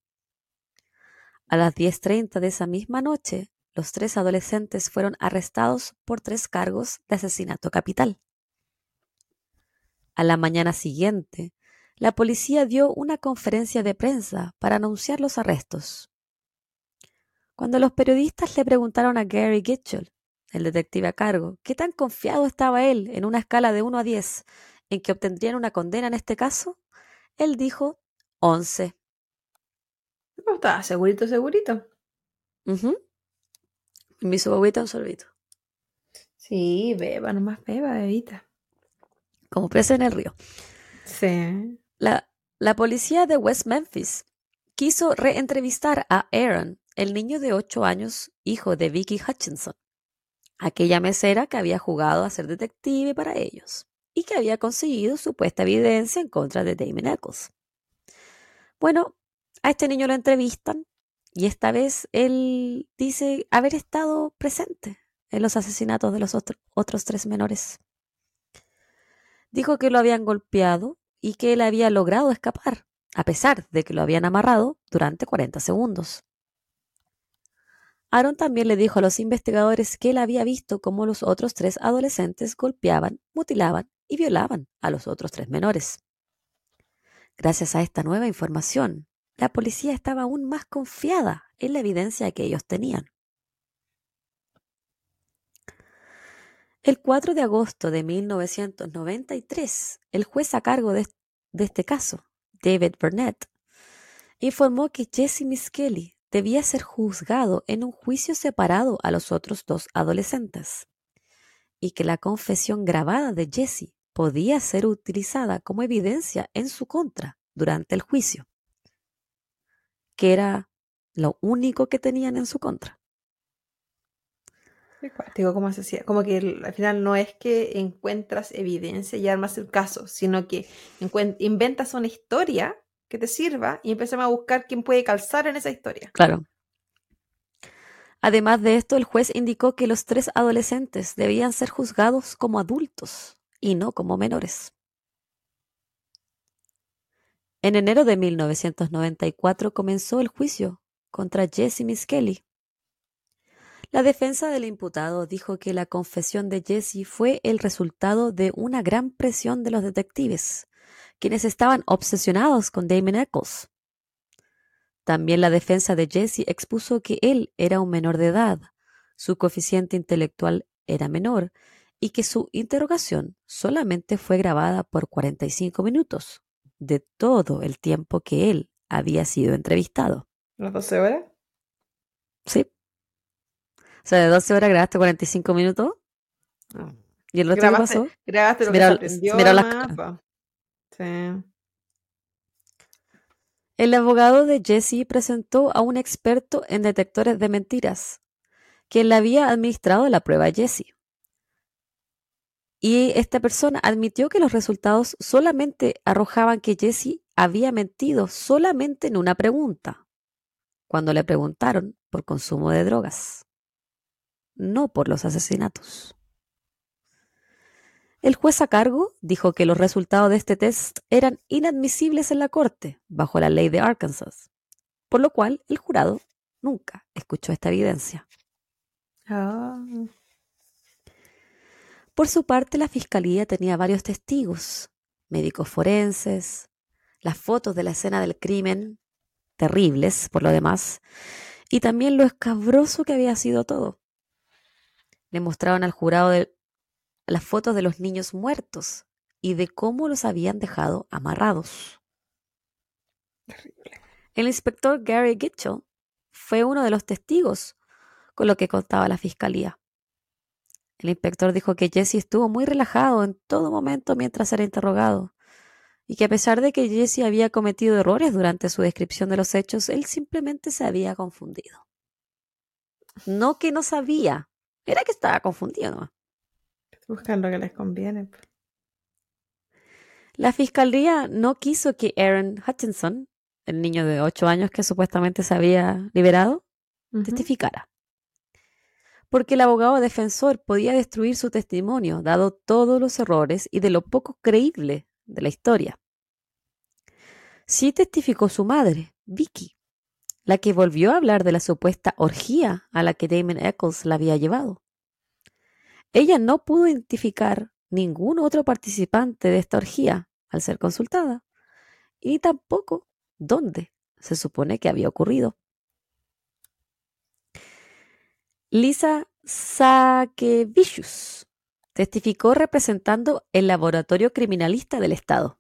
A las 10.30 de esa misma noche, los tres adolescentes fueron arrestados por tres cargos de asesinato capital. A la mañana siguiente, la policía dio una conferencia de prensa para anunciar los arrestos. Cuando los periodistas le preguntaron a Gary Gitchell, el detective a cargo, qué tan confiado estaba él en una escala de 1 a 10 en que obtendrían una condena en este caso, él dijo 11. Oh, estaba segurito, segurito. Ujú. Mi sobobita un sorbito. Sí, beba, nomás beba, bebita. Como pez en el río. Sí. La, la policía de West Memphis quiso reentrevistar a Aaron, el niño de 8 años, hijo de Vicky Hutchinson, aquella mesera que había jugado a ser detective para ellos y que había conseguido supuesta evidencia en contra de Damon Eccles. Bueno, a este niño lo entrevistan y esta vez él dice haber estado presente en los asesinatos de los otro- otros tres menores. Dijo que lo habían golpeado y que él había logrado escapar, a pesar de que lo habían amarrado durante 40 segundos. Aaron también le dijo a los investigadores que él había visto cómo los otros tres adolescentes golpeaban, mutilaban y violaban a los otros tres menores. Gracias a esta nueva información, la policía estaba aún más confiada en la evidencia que ellos tenían. El 4 de agosto de 1993, el juez a cargo de, de este caso, David Burnett, informó que Jesse Miskelly debía ser juzgado en un juicio separado a los otros dos adolescentes y que la confesión grabada de Jesse podía ser utilizada como evidencia en su contra durante el juicio, que era lo único que tenían en su contra. Digo, como? Como que al final no es que encuentras evidencia y armas el caso, sino que inventas una historia que te sirva y empezamos a buscar quién puede calzar en esa historia. Claro. Además de esto, el juez indicó que los tres adolescentes debían ser juzgados como adultos y no como menores. En enero de 1994 comenzó el juicio contra Jesse Miss Kelly. La defensa del imputado dijo que la confesión de Jesse fue el resultado de una gran presión de los detectives, quienes estaban obsesionados con Damon Eccles. También la defensa de Jesse expuso que él era un menor de edad, su coeficiente intelectual era menor y que su interrogación solamente fue grabada por 45 minutos de todo el tiempo que él había sido entrevistado. ¿Las 12 horas? Sí. O sea, de 12 horas grabaste 45 minutos. No. ¿Y el resto qué Grabaste, pasó? grabaste lo Mira- que se aprendió mira las El abogado de Jesse presentó a un experto en detectores de mentiras, quien le había administrado la prueba a Jesse. Y esta persona admitió que los resultados solamente arrojaban que Jesse había mentido solamente en una pregunta, cuando le preguntaron por consumo de drogas, no por los asesinatos. El juez a cargo dijo que los resultados de este test eran inadmisibles en la corte, bajo la ley de Arkansas, por lo cual el jurado nunca escuchó esta evidencia. Por su parte, la fiscalía tenía varios testigos, médicos forenses, las fotos de la escena del crimen, terribles por lo demás, y también lo escabroso que había sido todo. Le mostraron al jurado las fotos de los niños muertos y de cómo los habían dejado amarrados. terrible. El inspector Gary Gitchell fue uno de los testigos con lo que contaba la fiscalía. El inspector dijo que Jesse estuvo muy relajado en todo momento mientras era interrogado y que a pesar de que Jesse había cometido errores durante su descripción de los hechos, él simplemente se había confundido. No que no sabía, era que estaba confundido. nomás. Buscan lo que les conviene. po. La fiscalía no quiso que Aaron Hutchinson, el niño de 8 años que supuestamente se había liberado, testificara. Porque el abogado defensor podía destruir su testimonio, dado todos los errores y de lo poco creíble de la historia. Sí testificó su madre, Vicky, la que volvió a hablar de la supuesta orgía a la que Damon Eccles la había llevado. Ella no pudo identificar ningún otro participante de esta orgía al ser consultada, y tampoco dónde se supone que había ocurrido. Lisa Sakevicius testificó representando el laboratorio criminalista del Estado.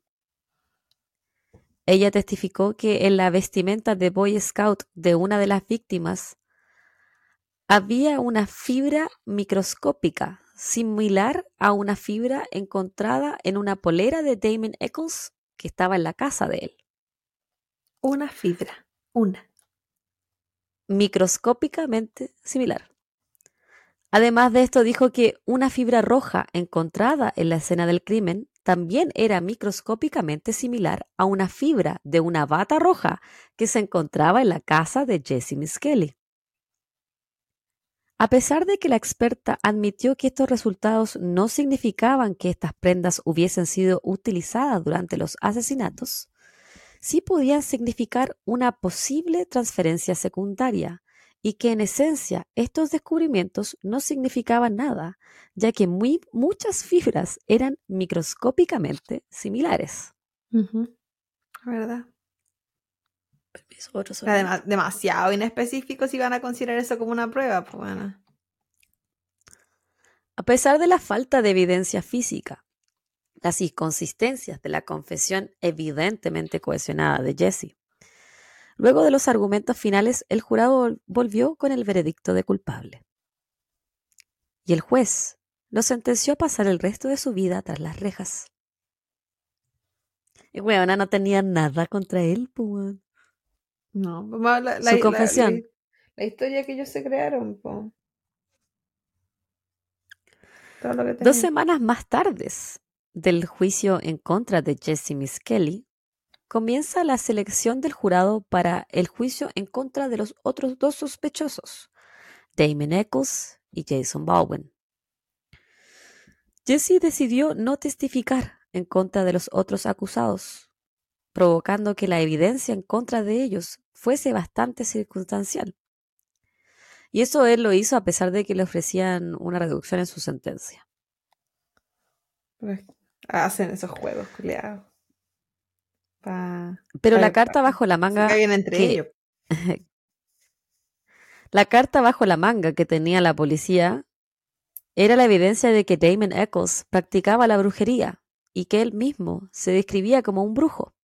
Ella testificó que en la vestimenta de Boy Scout de una de las víctimas había una fibra microscópica similar a una fibra encontrada en una polera de Damon Eccles que estaba en la casa de él. Una fibra. Una. microscópicamente similar. Además de esto, dijo que una fibra roja encontrada en la escena del crimen también era microscópicamente similar a una fibra de una bata roja que se encontraba en la casa de Jesse Miss Kelly. A pesar de que la experta admitió que estos resultados no significaban que estas prendas hubiesen sido utilizadas durante los asesinatos, sí podían significar una posible transferencia secundaria y que en esencia estos descubrimientos no significaban nada, ya que muy, muchas fibras eran microscópicamente similares. ¿Verdad? Además, demasiado inespecíficos si van a considerar eso como una prueba. Pues bueno. A pesar de la falta de evidencia física, las inconsistencias de la confesión evidentemente cohesionada de Jesse, luego de los argumentos finales, el jurado vol- volvió con el veredicto de culpable. Y el juez lo sentenció a pasar el resto de su vida tras las rejas. Y weona no tenía nada contra él, pues. No, pues, la, la- Su confesión. La, la historia que ellos se crearon. po. Todo lo que Dos semanas más tarde del juicio en contra de Jesse Miss Kelly, comienza la selección del jurado para el juicio en contra de los otros dos sospechosos, Damon Eccles y Jason Baldwin. Jesse decidió no testificar en contra de los otros acusados, provocando que la evidencia en contra de ellos fuese bastante circunstancial. Y eso él lo hizo a pesar de que le ofrecían una reducción en su sentencia. Hacen esos juegos, culiados. Pa... Pero la carta bajo la manga caen entre que- ellos. La carta bajo la manga que tenía la policía era la evidencia de que Damon Eccles practicaba la brujería y que él mismo se describía como un brujo.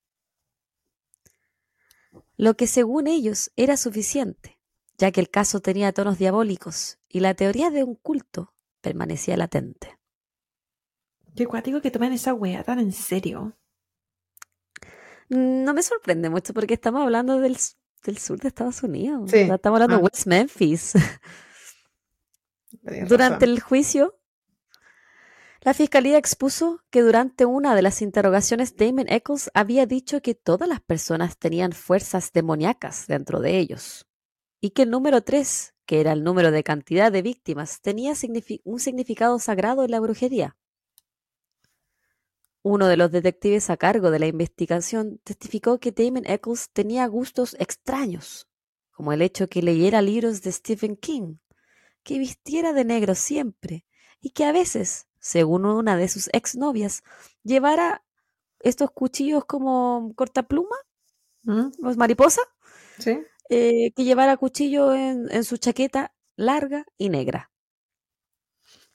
Lo que según ellos era suficiente, ya que el caso tenía tonos diabólicos y la teoría de un culto permanecía latente. Qué cuático que tomen esa wea tan en serio. No me sorprende mucho porque estamos hablando del, sur de Estados Unidos. Sí. Estamos hablando de Ah. West Memphis. Durante razón. el juicio, la fiscalía expuso que durante una de las interrogaciones Damon Eccles había dicho que todas las personas tenían fuerzas demoníacas dentro de ellos y que el número 3, que era el número de cantidad de víctimas, tenía un significado sagrado en la brujería. Uno de los detectives a cargo de la investigación testificó que Damon Eccles tenía gustos extraños, como el hecho que leyera libros de Stephen King que vistiera de negro siempre y que a veces, según una de sus exnovias, llevara estos cuchillos como cortapluma, ¿Mm? los mariposa, ¿Sí? eh, que llevara cuchillo en, en su chaqueta larga y negra.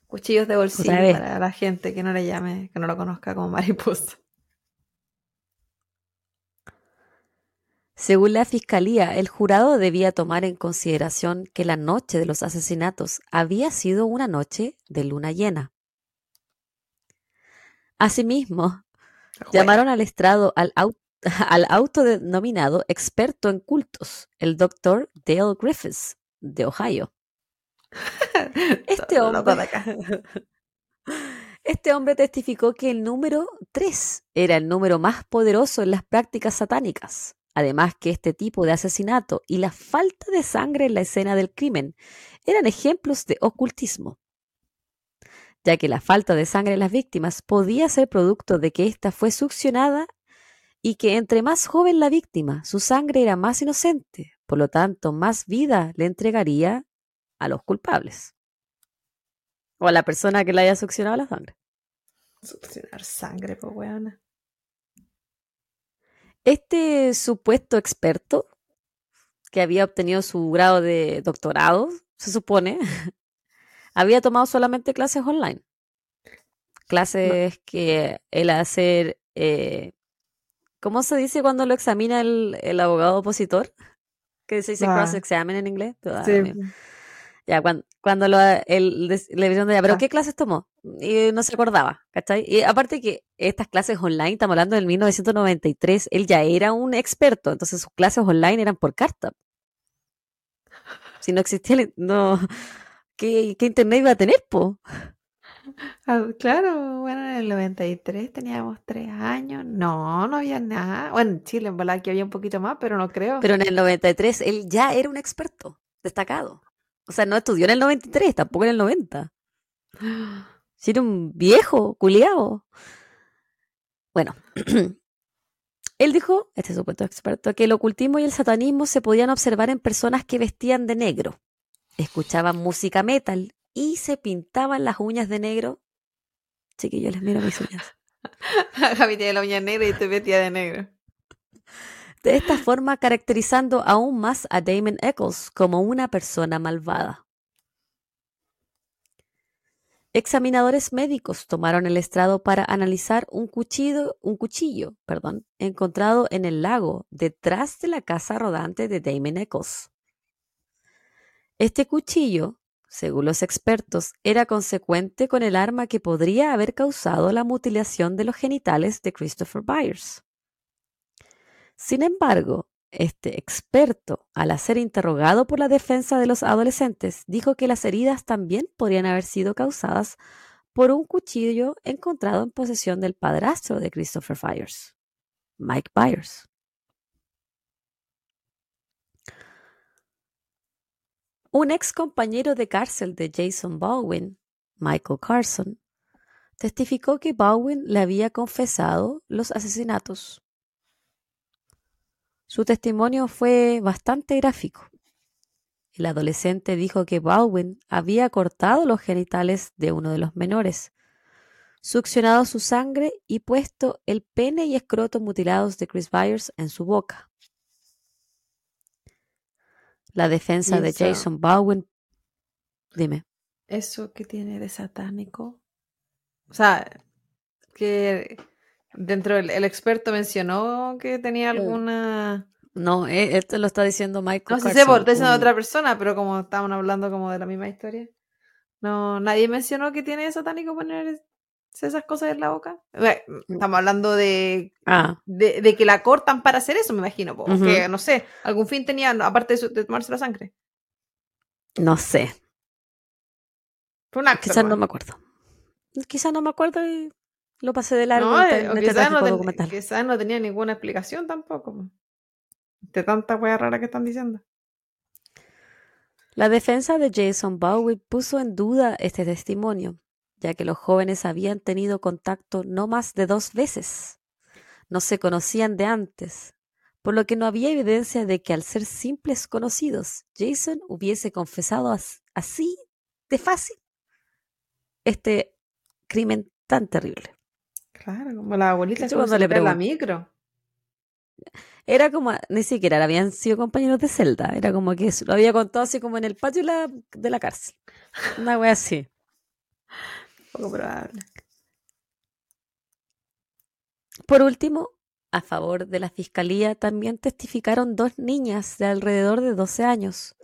Cuchillos de bolsillo para la gente que no le llame, que no lo conozca como mariposa. Según la fiscalía, el jurado debía tomar en consideración que la noche de los asesinatos había sido una noche de luna llena. Asimismo, llamaron al estrado al, au- al autodenominado experto en cultos, el doctor Dale Griffiths, de Ohio. Este hombre, este hombre testificó que el número 3 era el número más poderoso en las prácticas satánicas. Además que este tipo de asesinato y la falta de sangre en la escena del crimen eran ejemplos de ocultismo, ya que la falta de sangre en las víctimas podía ser producto de que ésta fue succionada y que entre más joven la víctima, su sangre era más inocente, por lo tanto más vida le entregaría a los culpables o a la persona que le haya succionado la sangre. Succionar sangre, pues weona. Este supuesto experto, que había obtenido su grado de doctorado, se supone, había tomado solamente clases online. Clases que el hacer, eh, ¿cómo se dice cuando lo examina el, el abogado opositor? Que se dice Ah. cross-examine en inglés. Ah, Sí. mío. Ya, cuando, cuando lo, el, le dijeron, ya, ¿pero Ah. qué clases tomó? Y no se acordaba, ¿cachai? Y aparte que estas clases online, estamos hablando del 1993, él ya era un experto, entonces sus clases online eran por carta. Si no existía, no, ¿qué, qué internet iba a tener, po? Ah, claro, bueno, en el 93 teníamos tres años. No, no había nada. Bueno, en Chile, en verdad que había un poquito más, pero no creo. Pero en el 93 él ya era un experto, destacado. O sea, no estudió en el 93, tampoco en el 90. Si era un viejo, culiao. Bueno, él dijo, este supuesto experto, que el ocultismo y el satanismo se podían observar en personas que vestían de negro, escuchaban música metal y se pintaban las uñas de negro. Chiquillo, les miro mis uñas. Javi tiene la uña negra y te vestía de negro. De esta forma, caracterizando aún más a Damon Eccles como una persona malvada. Examinadores médicos tomaron el estrado para analizar un cuchillo, un cuchillo perdón, encontrado en el lago detrás de la casa rodante de Damon Eccles. Este cuchillo, según los expertos, era consecuente con el arma que podría haber causado la mutilación de los genitales de Christopher Byers. Sin embargo, este experto, al ser interrogado por la defensa de los adolescentes, dijo que las heridas también podrían haber sido causadas por un cuchillo encontrado en posesión del padrastro de Christopher Fires, Mike Byers. Un ex compañero de cárcel de Jason Baldwin, Michael Carson, testificó que Baldwin le había confesado los asesinatos. Su testimonio fue bastante gráfico. El adolescente dijo que Baldwin había cortado los genitales de uno de los menores, succionado su sangre y puesto el pene y escroto mutilados de Chris Byers en su boca. La defensa de Jason Baldwin. Dime. ¿Eso que tiene de satánico? O sea, que dentro del el experto mencionó que tenía mm. alguna. No, e, esto lo está diciendo Michael. No sé si por diciendo otra persona, pero como estaban hablando como de la misma historia. No, nadie mencionó que tiene de satánico poner esas cosas en la boca. Mm. Estamos hablando de, ah. de, que la cortan para hacer eso, me imagino. Porque, no sé, algún fin tenía, aparte de, tomarse la sangre. No sé. Quizás no me acuerdo. Quizás no me acuerdo y lo pasé de largo. No, eh, quizás no, no tenía ninguna explicación tampoco. De tanta wea rara que están diciendo. La defensa de Jason Bowie puso en duda este testimonio ya que los jóvenes habían tenido contacto no más de dos veces. No se conocían de antes, por lo que no había evidencia de que al ser simples conocidos, Jason hubiese confesado así de fácil este crimen tan terrible. Claro, como la abuelita cuando le la micro. Era como, ni siquiera habían sido compañeros de celda, era como que lo había contado así como en el patio de la, cárcel. Una wea así. Poco probable. Por último, a favor de la fiscalía también testificaron dos niñas de alrededor de 12 años,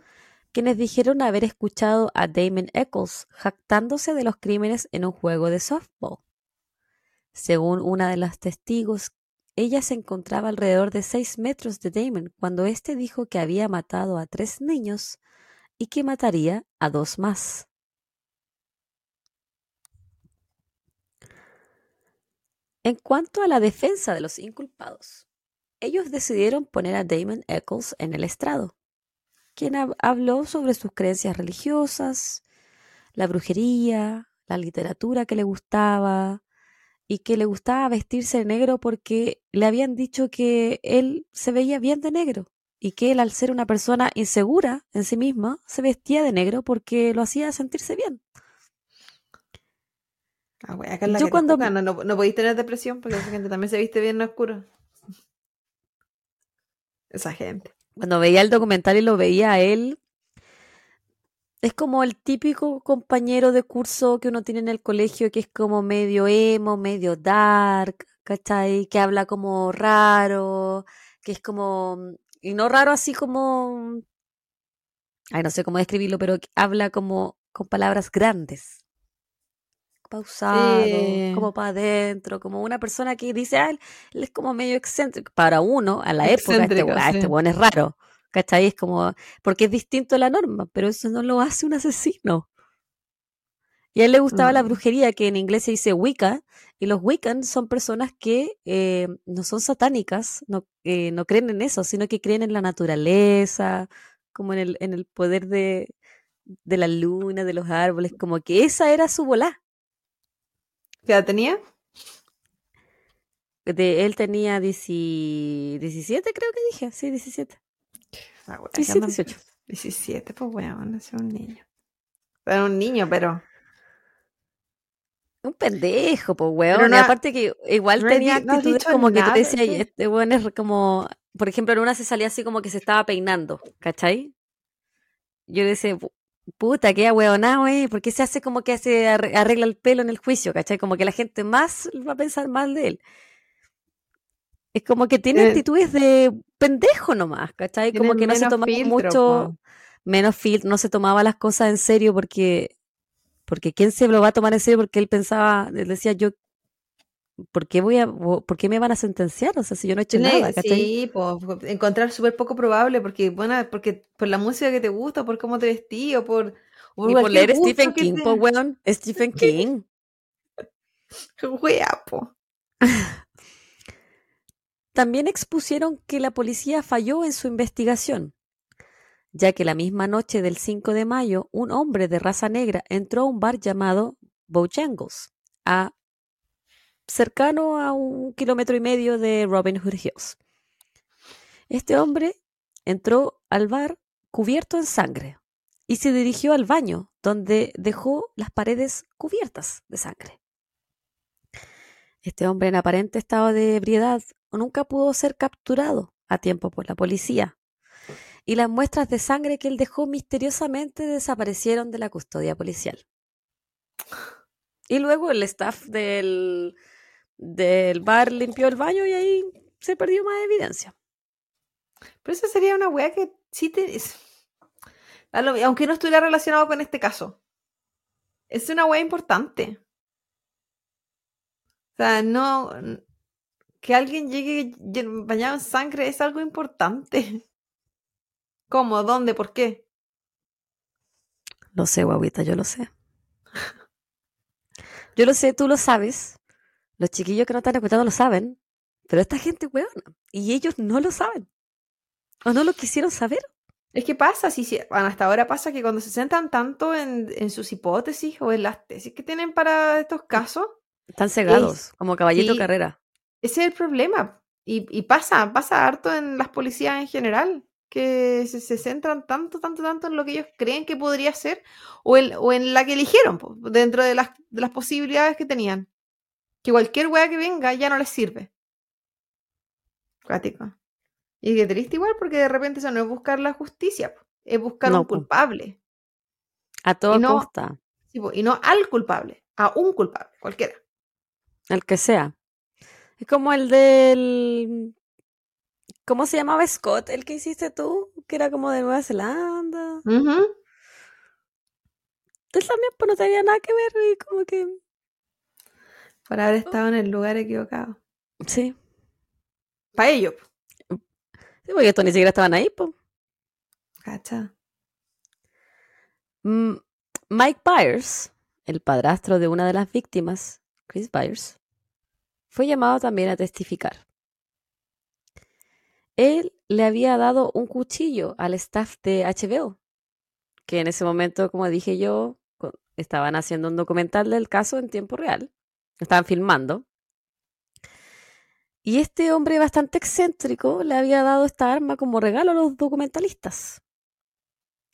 quienes dijeron haber escuchado a Damon Eccles jactándose de los crímenes en un juego de softball. Según una de las testigos, ella se encontraba alrededor de 6 metros de Damon cuando éste dijo que había matado a tres niños y que mataría a dos más. En cuanto a la defensa de los inculpados, ellos decidieron poner a Damon Eccles en el estrado, quien habló sobre sus creencias religiosas, la brujería, la literatura que le gustaba y que le gustaba vestirse de negro porque le habían dicho que él se veía bien de negro y que él al ser una persona insegura en sí misma se vestía de negro porque lo hacía sentirse bien. Ah, Yo cuando... No, no, podéis tener depresión porque esa gente también se viste bien en oscuro. Esa gente. Cuando veía el documental y lo veía a él, es como el típico compañero de curso que uno tiene en el colegio que es como medio emo, medio dark, ¿cachai? Que habla como raro, que es como... Y no raro así como... Ay, no sé cómo describirlo, pero habla como con palabras grandes pausado, como para adentro, como una persona que dice, ah, él, es como medio excéntrico. Para uno, a la época, este, ah, este es raro, ¿cachai? Es como, porque es distinto a la norma, pero eso no lo hace un asesino. Y a él le gustaba la mm. brujería, que en inglés se dice Wicca, y los Wiccan son personas que eh, no son satánicas, no, eh, no creen en eso, sino que creen en la naturaleza, como en el, en el poder de, de la luna, de los árboles, como que esa era su volá. ¿Qué edad tenía? De, él tenía 17, creo que dije. Sí, 17. Ah, 17, 18. 17, pues bueno, no es un niño. Era un niño, pero. Un pendejo, pues weón. y aparte que igual tenía actitudes como que tú decías, este weón es como. Por ejemplo, en una se salía así como que se estaba peinando, ¿cachai? Yo le decía, puta, qué ahueonado, güey, porque se hace como que se arregla el pelo en el juicio, ¿cachai? Como que la gente más va a pensar mal de él. Es como que tiene eh, actitudes de pendejo nomás, ¿cachai? Como que no se tomaba mucho, menos filtro, no se tomaba las cosas en serio porque, porque ¿quién se lo va a tomar en serio? Porque él pensaba, él decía, yo ¿por qué, voy a, ¿por qué me van a sentenciar? O sea, si yo no he hecho nada. Sí, pues encontrar súper poco probable, porque, bueno, porque por la música que te gusta, por cómo te vestí, o por... por, leer Stephen King, pues, weón, Stephen King. Wea, po. También expusieron que la policía falló en su investigación, ya que la misma noche del 5 de mayo un hombre de raza negra entró a un bar llamado Bojangles, a, cercano a un kilómetro y medio de Robin Hood Hills. Este hombre entró al bar cubierto en sangre y se dirigió al baño, donde dejó las paredes cubiertas de sangre. Este hombre en aparente estado de ebriedad nunca pudo ser capturado a tiempo por la policía, y las muestras de sangre que él dejó misteriosamente desaparecieron de la custodia policial. Y luego el staff del, del bar limpió el baño y ahí se perdió más evidencia. Pero esa sería una weá que sí te. Aunque no estuviera relacionado con este caso. Es una weá importante. O sea, no. Que alguien llegue bañado en sangre es algo importante. ¿Cómo? ¿Dónde? ¿Por qué? Lo sé, guaguita, yo lo sé. Yo lo sé, tú lo sabes. Los chiquillos que no están escuchando lo saben. Pero esta gente, weón, y ellos no lo saben. ¿O no lo quisieron saber? Es que pasa, sí, sí, hasta ahora pasa que cuando se centran tanto en, sus hipótesis o en las tesis que tienen para estos casos. Están cegados, como caballito carrera. Ese es el problema. Y, pasa, pasa harto en las policías en general, que se, centran tanto, tanto, tanto en lo que ellos creen que podría ser o, o en la que eligieron, dentro de las, de las posibilidades que tenían. Que cualquier wea que venga ya no les sirve. Cuático. Y qué triste igual, porque de repente eso no es buscar la justicia, es buscar un culpable. A toda costa. y no al culpable, a un culpable, cualquiera. El que sea. Es como el del. ¿Cómo se llamaba Scott? El que hiciste tú, que era como de Nueva Zelanda. Él también pues, no tenía nada que ver y como que. Por haber estado en el lugar equivocado. Sí. Para ello. Sí, porque estos ni siquiera estaban ahí, pues. Cacha. Mike Byers, el padrastro de una de las víctimas, Chris Byers, fue llamado también a testificar. Él le había dado un cuchillo al staff de HBO, que en ese momento, como dije yo, estaban haciendo un documental del caso en tiempo real. Estaban filmando. Y este hombre bastante excéntrico le había dado esta arma como regalo a los documentalistas.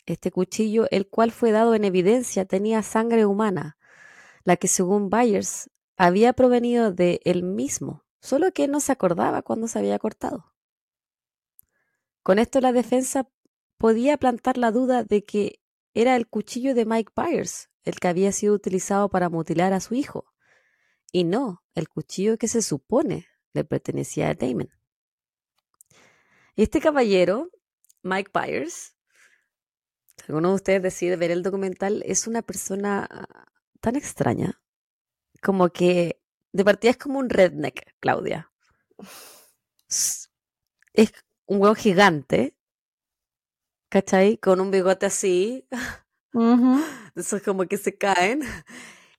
Este cuchillo, el cual fue dado en evidencia, tenía sangre humana, la que según Byers había provenido de él mismo, solo que no se acordaba cuando se había cortado. Con esto la defensa podía plantar la duda de que era el cuchillo de Mike Byers el que había sido utilizado para mutilar a su hijo, y no el cuchillo que se supone le pertenecía a Damon. Este caballero, Mike Byers, si alguno de ustedes decide ver el documental, es una persona tan extraña, como que de partida es como un redneck, Claudia. Es un huevo gigante, ¿cachai? Con un bigote así, eso es como que se caen,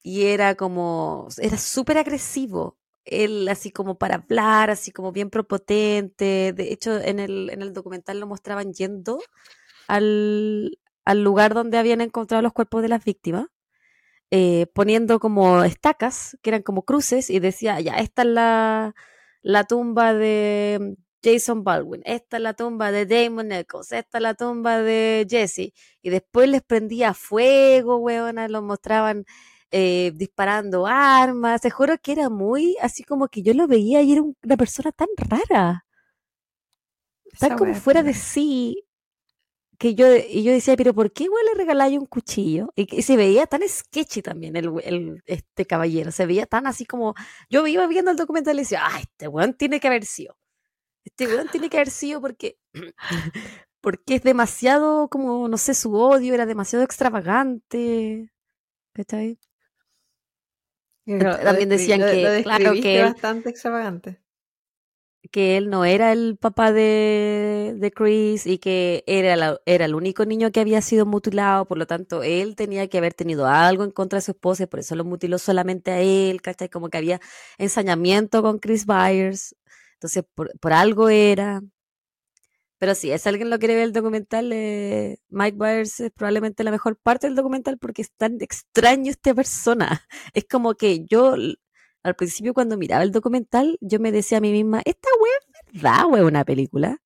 y era como, era súper agresivo, él así como para hablar, así como bien propotente. De hecho, en el, en el documental lo mostraban yendo al, al lugar donde habían encontrado los cuerpos de las víctimas, eh, poniendo como estacas, que eran como cruces, y decía, ya, esta es la, la tumba de Jason Baldwin, esta es la tumba de Damon Eccles, esta es la tumba de Jesse, y después les prendía fuego, weona, lo mostraban eh, disparando armas. Te juro que era muy así como que yo lo veía y era una persona tan rara. Tan como fuera de sí. Que yo, y yo decía, pero ¿por qué igual le regaláis un cuchillo? Y, se veía tan sketchy también el, este caballero. Se veía tan así como. Yo iba viendo el documental y decía, ah, este weón tiene que haber sido. Este weón tiene que haber sido porque. porque es demasiado, como, no sé, su odio era demasiado extravagante. ¿Cachai? También decían que, claro que bastante extravagante. que él no era el papá de, de Chris y que era, la- era el único niño que había sido mutilado, por lo tanto él tenía que haber tenido algo en contra de su esposa y por eso lo mutiló solamente a él, ¿cachai? Como que había ensañamiento con Chris Byers, entonces por, por algo era. Pero sí, si alguien lo quiere ver el documental, eh, Mike Byers es probablemente la mejor parte del documental porque es tan extraño esta persona. Es como que yo al principio cuando miraba el documental, yo me decía a mí misma, esta wea es verdad, wea, una película.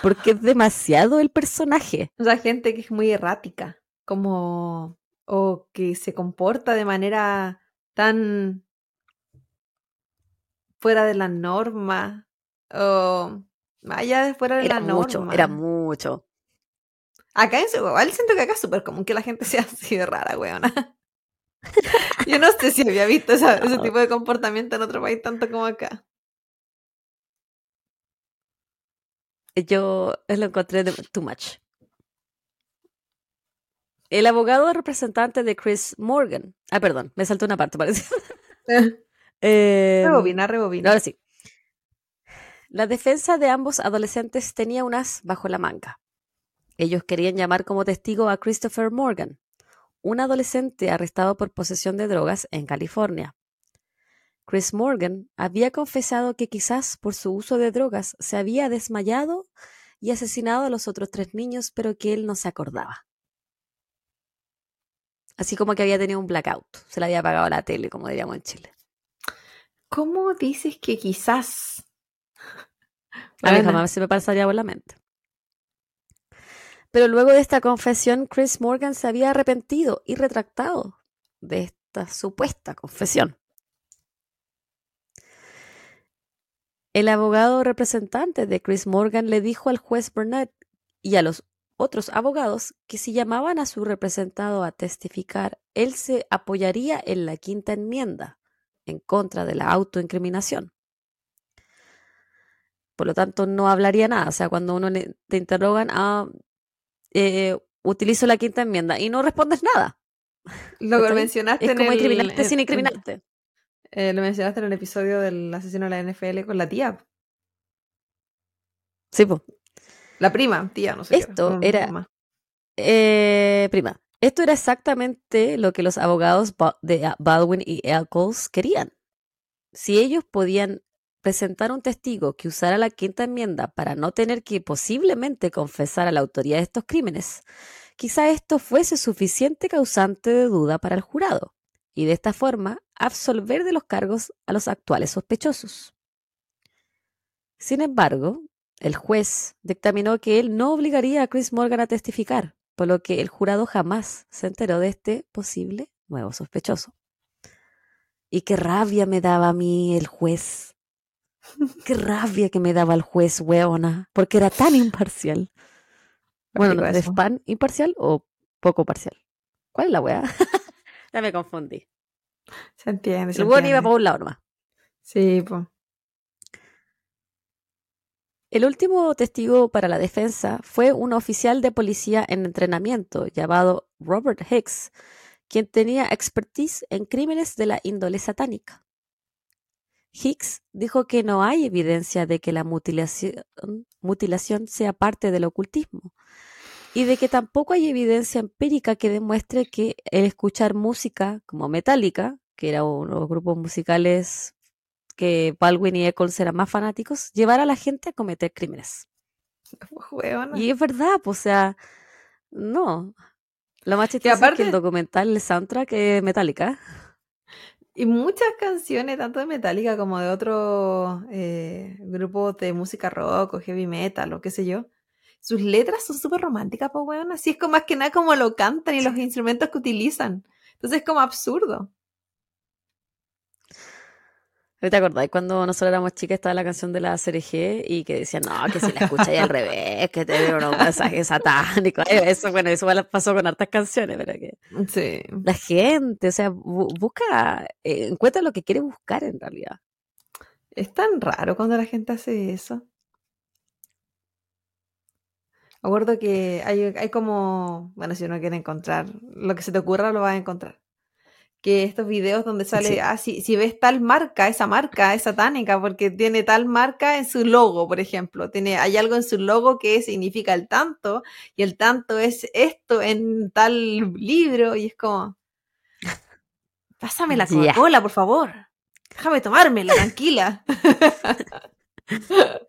Porque es demasiado el personaje. O sea, gente que es muy errática, como. o que se comporta de manera tan. fuera de la norma. O. allá de fuera de Era la mucho, norma. era mucho. Acá en igual siento que acá es súper común que la gente sea así de rara, weona. Yo no sé si había visto esa- ese tipo de comportamiento en otro país tanto como acá. Yo lo encontré de too much. El abogado representante de Chris Morgan. Ah, perdón, me saltó una parte, parece. Eh, Rebobina, rebobina. Ahora sí. La defensa de ambos adolescentes tenía un as bajo la manga. Ellos querían llamar como testigo a Christopher Morgan, un adolescente arrestado por posesión de drogas en California. Chris Morgan había confesado que quizás por su uso de drogas se había desmayado y asesinado a los otros tres niños, pero que él no se acordaba. Así como que había tenido un blackout, se le había apagado la tele, como diríamos en Chile. ¿Cómo dices que quizás? A mí jamás se me pasaría por la mente. Pero luego de esta confesión, Chris Morgan se había arrepentido y retractado de esta supuesta confesión. El abogado representante de Chris Morgan le dijo al juez Burnett y a los otros abogados que si llamaban a su representado a testificar, él se apoyaría en la quinta enmienda en contra de la autoincriminación. Por lo tanto, no hablaría nada. O sea, cuando uno te interrogan, ah, eh, utilizo la quinta enmienda y no respondes nada. lo que mencionaste Es en como el, incriminarte sin incriminarte. eh, lo mencionaste en el episodio del asesino de la NFL con la tía. Sí, pues. La prima, tía, no sé. qué Esto no- era- mamá. Eh, prima, esto era exactamente lo que los abogados de ah, Baldwin y Eccles querían. Si ellos podían presentar un testigo que usara la quinta enmienda para no tener que posiblemente confesar a la autoría de estos crímenes, quizá esto fuese suficiente causante de duda para el jurado, y de esta forma absolver de los cargos a los actuales sospechosos. Sin embargo, el juez dictaminó que él no obligaría a Chris Morgan a testificar, por lo que el jurado jamás se enteró de este posible nuevo sospechoso. Y qué rabia me daba a mí el juez. Qué rabia que me daba el juez, weona, porque era tan imparcial. Bueno, ¿de eso. fan imparcial o poco parcial? ¿Cuál es la wea? ya me confundí. Se entiende. se El weón iba para un lado nomás. Sí, pues. El último testigo para la defensa fue un oficial de policía en entrenamiento llamado Robert Hicks, quien tenía expertise en crímenes de la índole satánica. Hicks dijo que no hay evidencia de que la mutilación, mutilación sea parte del ocultismo y de que tampoco hay evidencia empírica que demuestre que el escuchar música como Metallica, que era uno de los grupos musicales que Baldwin y Eccles eran más fanáticos, llevara a la gente a cometer crímenes. Huevona. Y es verdad, pues, o sea, no. Lo más chistoso es que el documental, el soundtrack es Metallica. Y muchas canciones, tanto de Metallica como de otros eh, grupos de música rock o heavy metal o qué sé yo, sus letras son súper románticas, pues, weón. Así es como más que nada como lo cantan y los instrumentos que utilizan. Entonces es como absurdo. ¿Te acordás cuando nosotros éramos chicas estaba la canción de la CRG y que decían, no, que si la escucháis al revés, que te dieron un mensaje satánico? Eso, bueno, eso pasó con hartas canciones, pero que Sí. la gente, o sea, bu- busca, eh, encuentra lo que quiere buscar en realidad. Es tan raro cuando la gente hace eso. Acuerdo que hay, hay como, bueno, si uno quiere encontrar, lo que se te ocurra lo vas a encontrar. Que estos videos donde sale, Sí. ah, si, si ves tal marca, esa marca es satánica porque tiene tal marca en su logo, por ejemplo. Tiene, hay algo en su logo que significa el tanto y el tanto es esto en tal libro y es como, pásame la. Coca-Cola, por favor. Déjame tomármela, tranquila.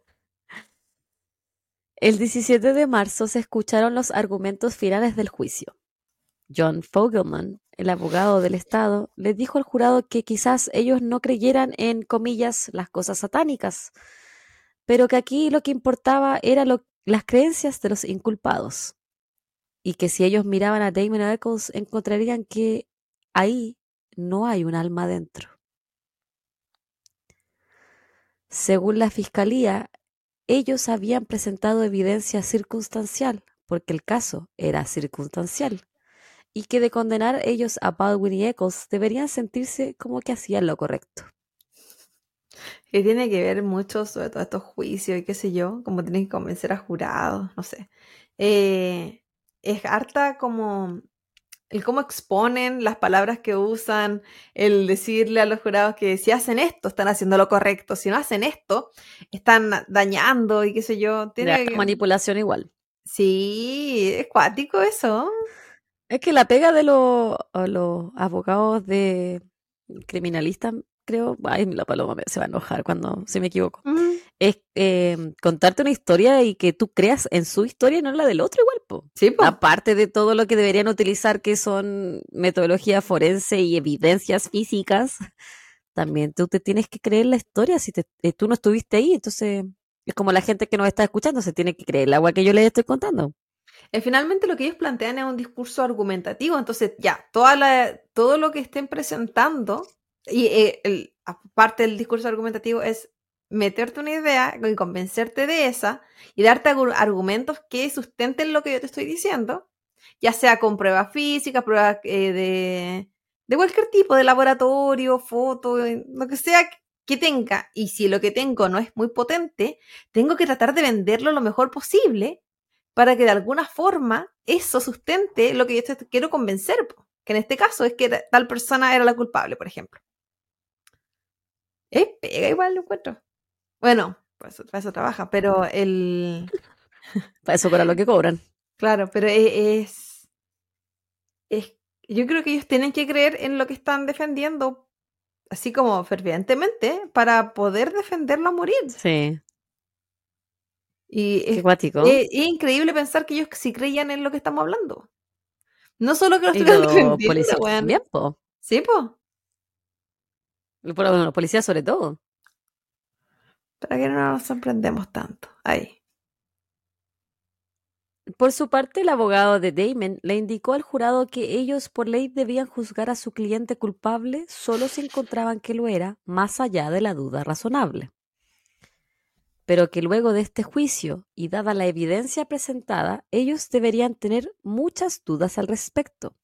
El 17 de marzo se escucharon los argumentos finales del juicio. John Fogelman, el abogado del Estado, les dijo al jurado que quizás ellos no creyeran en, comillas, las cosas satánicas, pero que aquí lo que importaba era lo- las creencias de los inculpados, y que si ellos miraban a Damon Eccles encontrarían que ahí no hay un alma dentro. Según la fiscalía, ellos habían presentado evidencia circunstancial, porque el caso era circunstancial, y que de condenar ellos a Baldwin y Eccles deberían sentirse como que hacían lo correcto. Que tiene que ver mucho sobre todo estos juicios y qué sé yo, como tienen que convencer a jurados, no sé. Eh, es harta como el cómo exponen las palabras que usan, el decirle a los jurados que si hacen esto están haciendo lo correcto, si no hacen esto están dañando y qué sé yo. Tiene que- manipulación igual. Sí, es cuático eso. Es que la pega de los, a los abogados de criminalistas, creo, ay, la paloma me- se va a enojar cuando se me equivoco, es eh, contarte una historia y que tú creas en su historia y no en la del otro igual, po. Sí, po. Aparte de todo lo que deberían utilizar, que son metodología forense y evidencias físicas, también tú te tienes que creer la historia si te- eh, tú no estuviste ahí. Entonces, es como la gente que nos está escuchando, se tiene que creer el agua que yo les estoy contando. Eh, Finalmente lo que ellos plantean es un discurso argumentativo, entonces ya, toda todo lo que estén presentando, y eh, aparte del discurso argumentativo es meterte una idea y convencerte de esa y darte argu- argumentos que sustenten lo que yo te estoy diciendo, ya sea con pruebas físicas, pruebas eh, de, de cualquier tipo, de laboratorio, foto, lo que sea que tenga. Y si lo que tengo no es muy potente, tengo que tratar de venderlo lo mejor posible para que de alguna forma eso sustente lo que yo te quiero convencer, que en este caso es que tal persona era la culpable, por ejemplo. Es pega igual lo encuentro. Bueno, pues para eso trabaja, pero el... Para eso para lo que cobran. Claro, pero e- es, es... Yo creo que ellos tienen que creer en lo que están defendiendo, así como fervientemente, para poder defenderlo a morir. Sí, Y qué es, cuático. es- es increíble pensar que ellos sí creían en lo que estamos hablando. No solo que lo defendiendo, policías weón. también, po. Sí, bueno, los policías sobre todo. Para que no nos sorprendemos tanto. Ahí. Por su parte, el abogado de Damon le indicó al jurado que ellos por ley debían juzgar a su cliente culpable solo si encontraban que lo era, más allá de la duda razonable. Pero que luego de este juicio y dada la evidencia presentada, ellos deberían tener muchas dudas al respecto,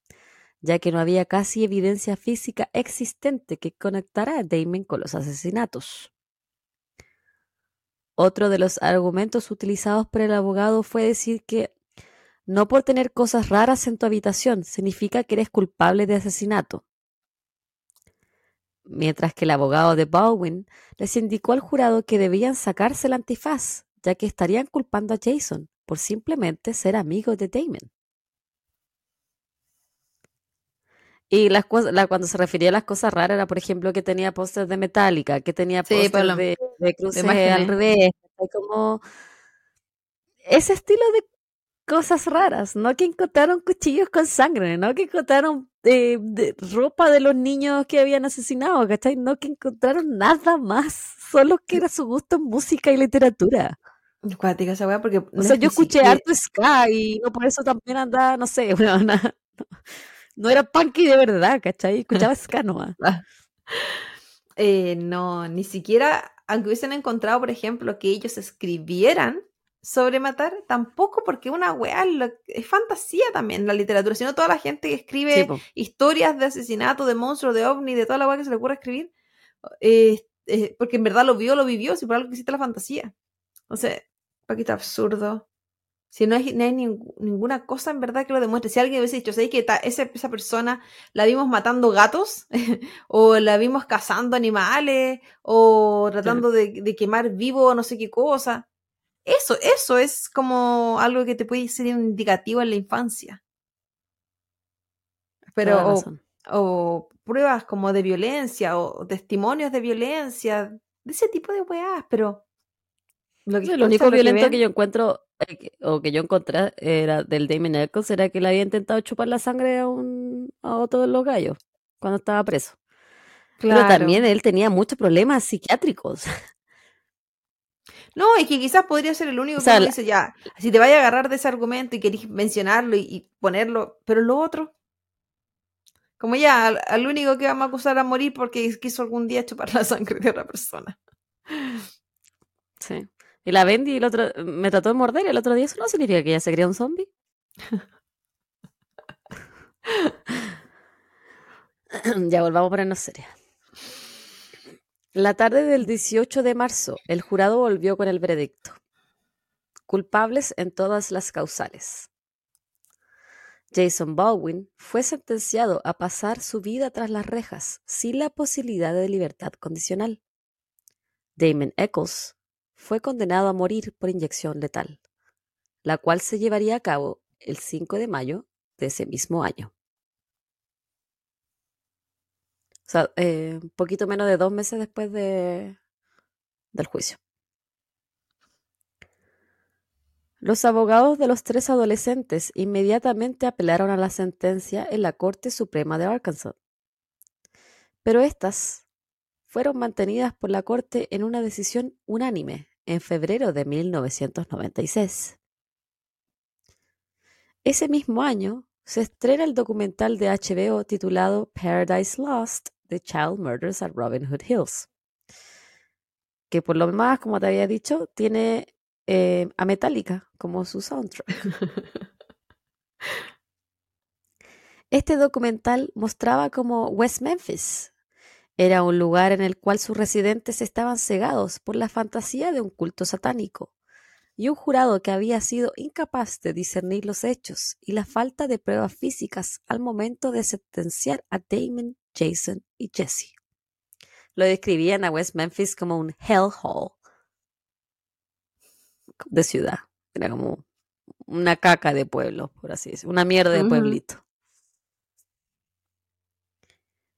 ya que no había casi evidencia física existente que conectara a Damon con los asesinatos. Otro de los argumentos utilizados por el abogado fue decir que no por tener cosas raras en tu habitación significa que eres culpable de asesinato. Mientras que el abogado de Baldwin les indicó al jurado que debían sacarse el antifaz, ya que estarían culpando a Jason por simplemente ser amigos de Damon. Y las la, cuando se refería a las cosas raras era, por ejemplo, que tenía pósters de Metallica, que tenía Sí, pósters de, de cruces imágenes. al revés, como ese estilo de cosas raras, no que encontraron cuchillos con sangre, no que encontraron eh, de- ropa de los niños que habían asesinado, ¿cachai? No que encontraron nada más, solo que era su gusto en música y literatura. Cuática esa weá, porque. O sea, yo escuché harto ska y no por eso también andaba, no sé, una- una- no era punky de verdad, ¿cachai? Escuchaba ska nomás. Eh, no, ni siquiera, aunque hubiesen encontrado, por ejemplo, que ellos escribieran sobre matar, tampoco porque una weá es fantasía también la literatura, sino toda la gente que escribe Sí, historias de asesinato, de monstruos, de ovni, de toda la weá que se le ocurra escribir, eh, eh, porque en verdad lo vio, lo vivió, si por algo que existe la fantasía. O sea, Paquito absurdo. Si no hay, no hay ning- ninguna cosa en verdad que lo demuestre. Si alguien hubiese dicho, ¿sabéis que ta- esa, esa persona la vimos matando gatos? o la vimos cazando animales? ¿O tratando de, de quemar vivo no sé qué cosa? Eso, eso es como algo que te puede ser indicativo en la infancia. Pero, o, pruebas como de violencia o testimonios de violencia, de ese tipo de weas, pero lo que Sí, lo escuchan, único lo que violento ven- que yo encuentro, eh, o que yo encontré, era del Damon Eccles, era que le había intentado chupar la sangre a, un, a otro de los gallos cuando estaba preso. Pero Claro. también él tenía muchos problemas psiquiátricos. No, es que quizás podría ser el único O sea, que dice, ya, si te vaya a agarrar de ese argumento y querés mencionarlo y, y ponerlo, pero lo otro, como ya, al, al único que vamos a acusar a morir porque quiso algún día chupar la sangre de otra persona. Sí. Y la Bendy el otro, me trató de morder el otro día. Eso no significa que ella se crea un zombie. ya volvamos a ponernos serias. La tarde del 18 de marzo, el jurado volvió con el veredicto. Culpables en todas las causales. Jason Baldwin fue sentenciado a pasar su vida tras las rejas sin la posibilidad de libertad condicional. Damon Eccles fue condenado a morir por inyección letal, la cual se llevaría a cabo el 5 de mayo de ese mismo año. O sea, eh, un poquito menos de dos meses después de, del juicio. Los abogados de los tres adolescentes inmediatamente apelaron a la sentencia en la Corte Suprema de Arkansas. Pero estas fueron mantenidas por la Corte en una decisión unánime en febrero de 1996. Ese mismo año se estrena el documental de HBO titulado Paradise Lost: The Child Murders at Robin Hood Hills, que por lo demás, como te había dicho, tiene eh, a Metallica como su soundtrack. Este documental mostraba cómo West Memphis era un lugar en el cual sus residentes estaban cegados por la fantasía de un culto satánico y un jurado que había sido incapaz de discernir los hechos y la falta de pruebas físicas al momento de sentenciar a Damon, Jason y Jesse. Lo describían a West Memphis como un hellhole de ciudad. Era como una caca de pueblo, por así decirlo, una mierda de pueblito.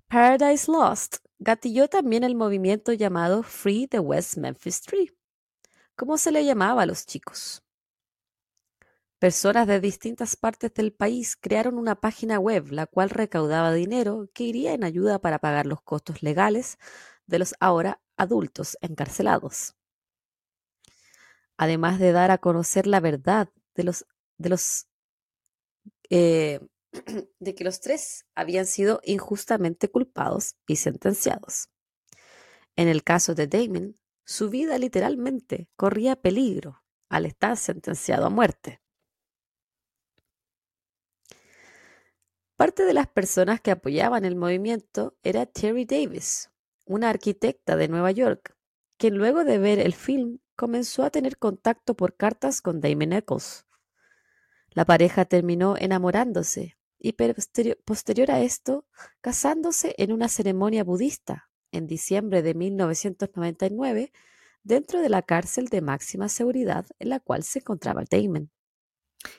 Paradise Lost gatilló también el movimiento llamado Free the West Memphis Tree, como se le llamaba a los chicos. Personas de distintas partes del país crearon una página web la cual recaudaba dinero que iría en ayuda para pagar los costos legales de los ahora adultos encarcelados. Además de dar a conocer la verdad de los, de los eh, de que los tres habían sido injustamente culpados y sentenciados. En el caso de Damon, su vida literalmente corría peligro al estar sentenciado a muerte. Parte de las personas que apoyaban el movimiento era Terry Davis, una arquitecta de Nueva York, quien luego de ver el film comenzó a tener contacto por cartas con Damon Eccles. La pareja terminó enamorándose y posterior, a esto casándose en una ceremonia budista en diciembre de 1999 dentro de la cárcel de máxima seguridad en la cual se encontraba Damon.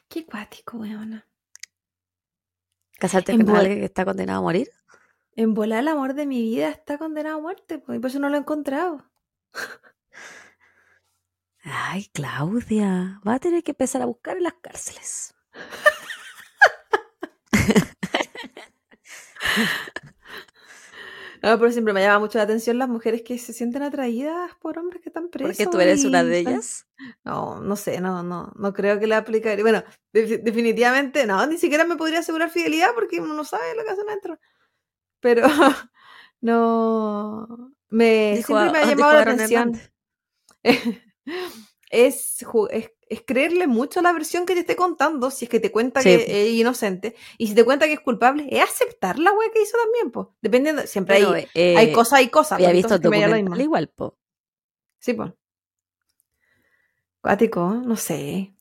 Qué cuático, weona. ¿Casarte En con alguien que está condenado a morir? En volar el amor de mi vida está condenado a muerte, pues, y por eso no lo he encontrado. Ay, Claudia, va a tener que empezar a buscar en las cárceles. No, pero siempre me llama mucho la atención las mujeres que se sienten atraídas por hombres que están presos. Porque tú eres una de ellas. No, no sé, no, no, no creo que la aplicaría. Bueno, de- definitivamente no, ni siquiera me podría asegurar fidelidad porque uno no sabe lo que hacen adentro. Pero no, me Dijo siempre me ha dijo llamado la atención. Es, es, es creerle mucho a la versión que te esté contando, si es que te cuenta Sí. que es inocente, y si te cuenta que es culpable, es aceptar la wea que hizo también, pues. Dependiendo, siempre hay, eh, hay cosas y cosas. había pues, visto el documental igual, po. Sí, pues. Cuático, no sé.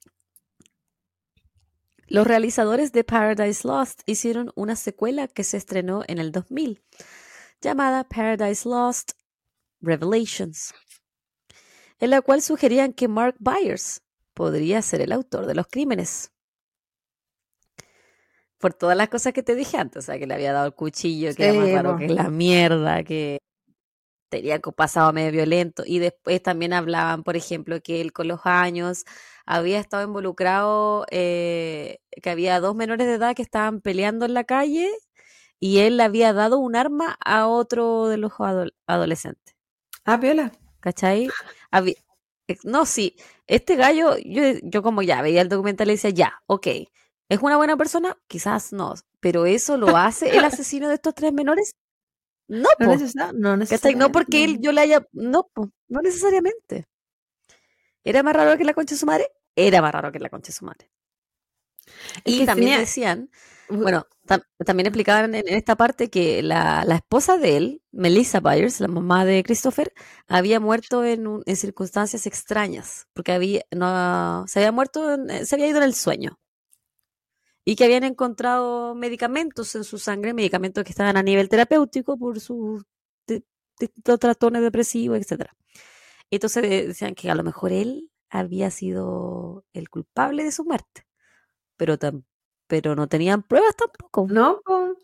Los realizadores de Paradise Lost hicieron una secuela que se estrenó en el 2000, llamada Paradise Lost Revelations, en la cual sugerían que Mark Byers podría ser el autor de los crímenes. Por todas las cosas que te dije antes, o sea, que le había dado el cuchillo, que era más raro que la mierda, que tenía pasado medio violento. Y después también hablaban, por ejemplo, que él con los años había estado involucrado, eh, que había dos menores de edad que estaban peleando en la calle y él le había dado un arma a otro de los adol- adolescentes. Ah, piola. ¿Cachai? Eh, no, sí, este gallo, yo, yo como ya veía el documental y decía, ya, ok, ¿es una buena persona? Quizás no, pero ¿eso lo hace el asesino de estos tres menores? No, No, po, no ¿cachai? No necesariamente. porque él, yo le haya, no, po, no necesariamente. ¿Era más raro que la concha de su madre? Era más raro que la concha de su madre. Es Y que también tenía- decían, bueno, tam- también explicaban en, esta parte que la, la esposa de él, Melissa Byers, la mamá de Christopher, había muerto en, un- en circunstancias extrañas, porque había, no, se había muerto, en- eh, se había ido en el sueño. Y que habían encontrado medicamentos en su sangre, medicamentos que estaban a nivel terapéutico por sus distintos trastornos depresivos, etc. Entonces eh, decían que a lo mejor él había sido el culpable de su muerte, pero, tam- pero no tenían pruebas tampoco. No, po.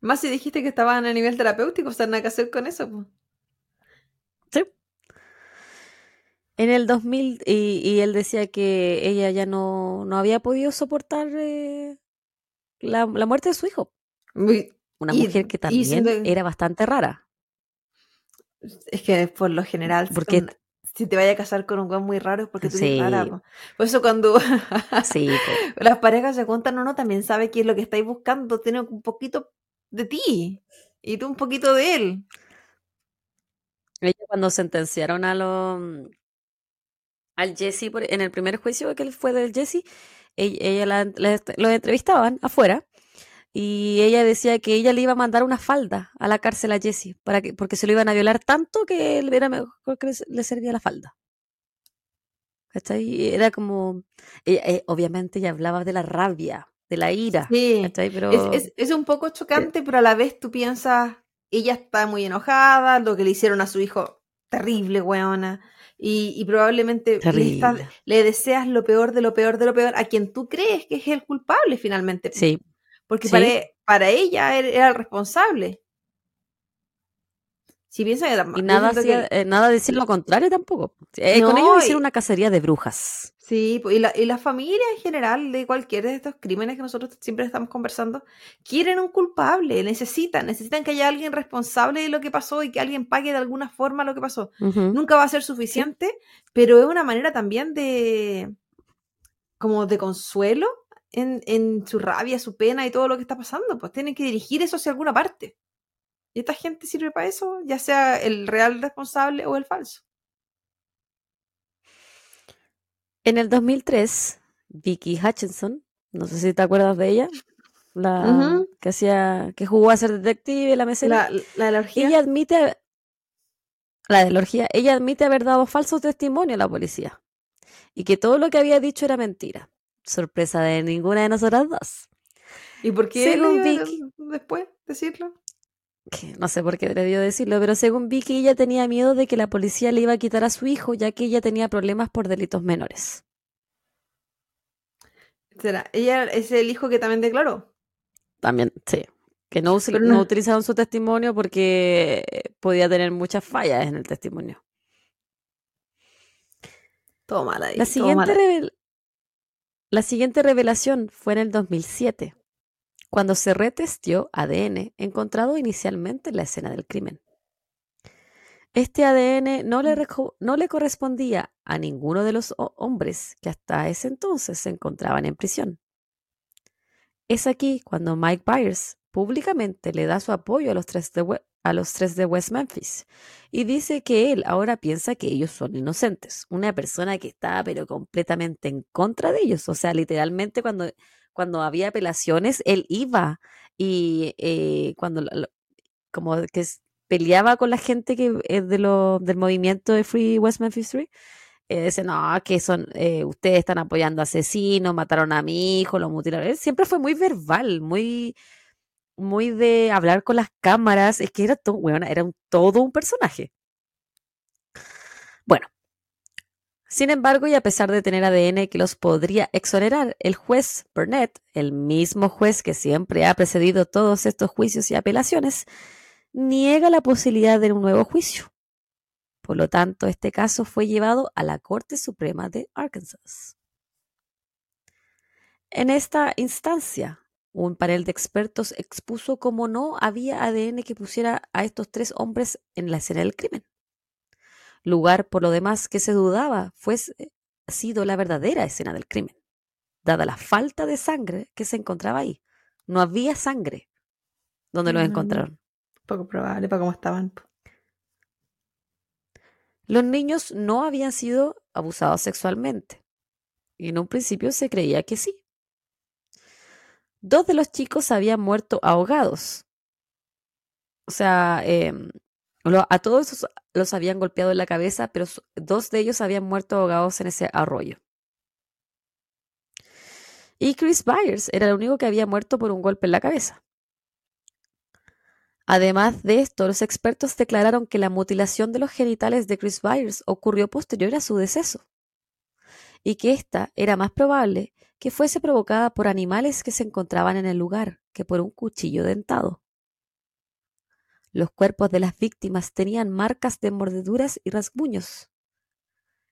Más si dijiste que estaban a nivel terapéutico, o sea, nada que hacer con eso, po. Sí. En el 2000, y, y él decía que ella ya no, no había podido soportar eh, la, la muerte de su hijo. Una Y- mujer que también siendo- era bastante rara. Es que por lo general, Porque- si te vayas a casar con un weón muy raro es porque tú Sí. eres rara, po. Por eso cuando Sí, las parejas se juntan, uno también sabe qué es lo que estáis buscando, tiene un poquito de ti y tú un poquito de él. Cuando sentenciaron a lo, al Jesse en el primer juicio que él fue del Jesse, ella, ella la, la- lo entrevistaban afuera y ella decía que ella le iba a mandar una falda a la cárcel a Jesse para que, porque se lo iban a violar tanto que él era mejor que le, servía la falda. ¿Cachai? Era como, eh, obviamente ella hablaba de la rabia, de la ira, Sí. Pero Es, es- es un poco chocante, pero a la vez tú piensas, ella está muy enojada, lo que le hicieron a su hijo, terrible, weona. Y, y probablemente le, estás- le deseas lo peor de lo peor de lo peor a quien tú crees que es el culpable finalmente. Sí, Porque Sí. para, e- para ella era, era el responsable. Si piensa que y nada, hacía, que- eh, nada decir lo contrario tampoco. Eh, con No, ellos hicieron y- una cacería de brujas. Sí, po, y la, y la familia en general de cualquiera de estos crímenes que nosotros siempre estamos conversando, quieren un culpable, necesitan, necesitan que haya alguien responsable de lo que pasó y que alguien pague de alguna forma lo que pasó. Nunca va a ser suficiente, pero es una manera también de como de consuelo en, en su rabia, su pena y todo lo que está pasando. Pues tienen que dirigir eso hacia alguna parte. Y esta gente sirve para eso, ya sea el real responsable o el falso. En el 2003, Vicky Hutchinson, no sé si te acuerdas de ella, la que hacía, que jugó a ser detective, la mesera. La, la, la orgía. ella admite, la de la orgía, ella admite haber dado falsos testimonios a la policía y que todo lo que había dicho era mentira. Sorpresa de ninguna de nosotras dos. ¿Y por qué Según Vicky. después decirlo? Que no sé por qué debió decirlo, pero según Vicky, ella tenía miedo de que la policía le iba a quitar a su hijo, ya que ella tenía problemas por delitos menores. ¿Será? Ella es el hijo que también declaró. También, sí. Que no, no no- utilizaron su testimonio porque podía tener muchas fallas en el testimonio. Mal ahí. La siguiente, ahí. La siguiente revelación fue en el 2007, cuando se retestió ADN encontrado inicialmente en la escena del crimen. Este ADN no le, no le correspondía a ninguno de los ho- hombres que hasta ese entonces se encontraban en prisión. Es aquí cuando Mike Byers públicamente le da su apoyo a los tres de, a los tres de West Memphis y dice que él ahora piensa que ellos son inocentes. Una persona que estaba pero completamente en contra de ellos. O sea, literalmente cuando, cuando había apelaciones, él iba y eh, cuando como que peleaba con la gente que es de lo, del movimiento de Free West Memphis 3, eh, dice, no, que son, eh, ustedes están apoyando asesinos, mataron a mi hijo, lo mutilaron. Siempre fue muy verbal, muy, muy de hablar con las cámaras. Es que era todo, bueno, era todo un personaje. Bueno, sin embargo, y a pesar de tener ADN que los podría exonerar, el juez Burnett, el mismo juez que siempre ha precedido todos estos juicios y apelaciones, niega la posibilidad de un nuevo juicio. Por lo tanto, este caso fue llevado a la Corte Suprema de Arkansas. En esta instancia, un panel de expertos expuso cómo no había ADN que pusiera a estos tres hombres en la escena del crimen. Lugar, por lo demás, que se dudaba fuese sido la verdadera escena del crimen, dada la falta de sangre que se encontraba ahí. No había sangre donde los Mm, encontraron. Poco probable para cómo estaban. Los niños no habían sido abusados sexualmente. Y en un principio se creía que sí. Dos de los chicos habían muerto ahogados. O sea, em, a todos los habían golpeado en la cabeza, pero dos de ellos habían muerto ahogados en ese arroyo. Y Chris Byers era el único que había muerto por un golpe en la cabeza. Además de esto, los expertos declararon que la mutilación de los genitales de Chris Byers ocurrió posterior a su deceso y que esta era más probable que fuese provocada por animales que se encontraban en el lugar que por un cuchillo dentado. Los cuerpos de las víctimas tenían marcas de mordeduras y rasguños.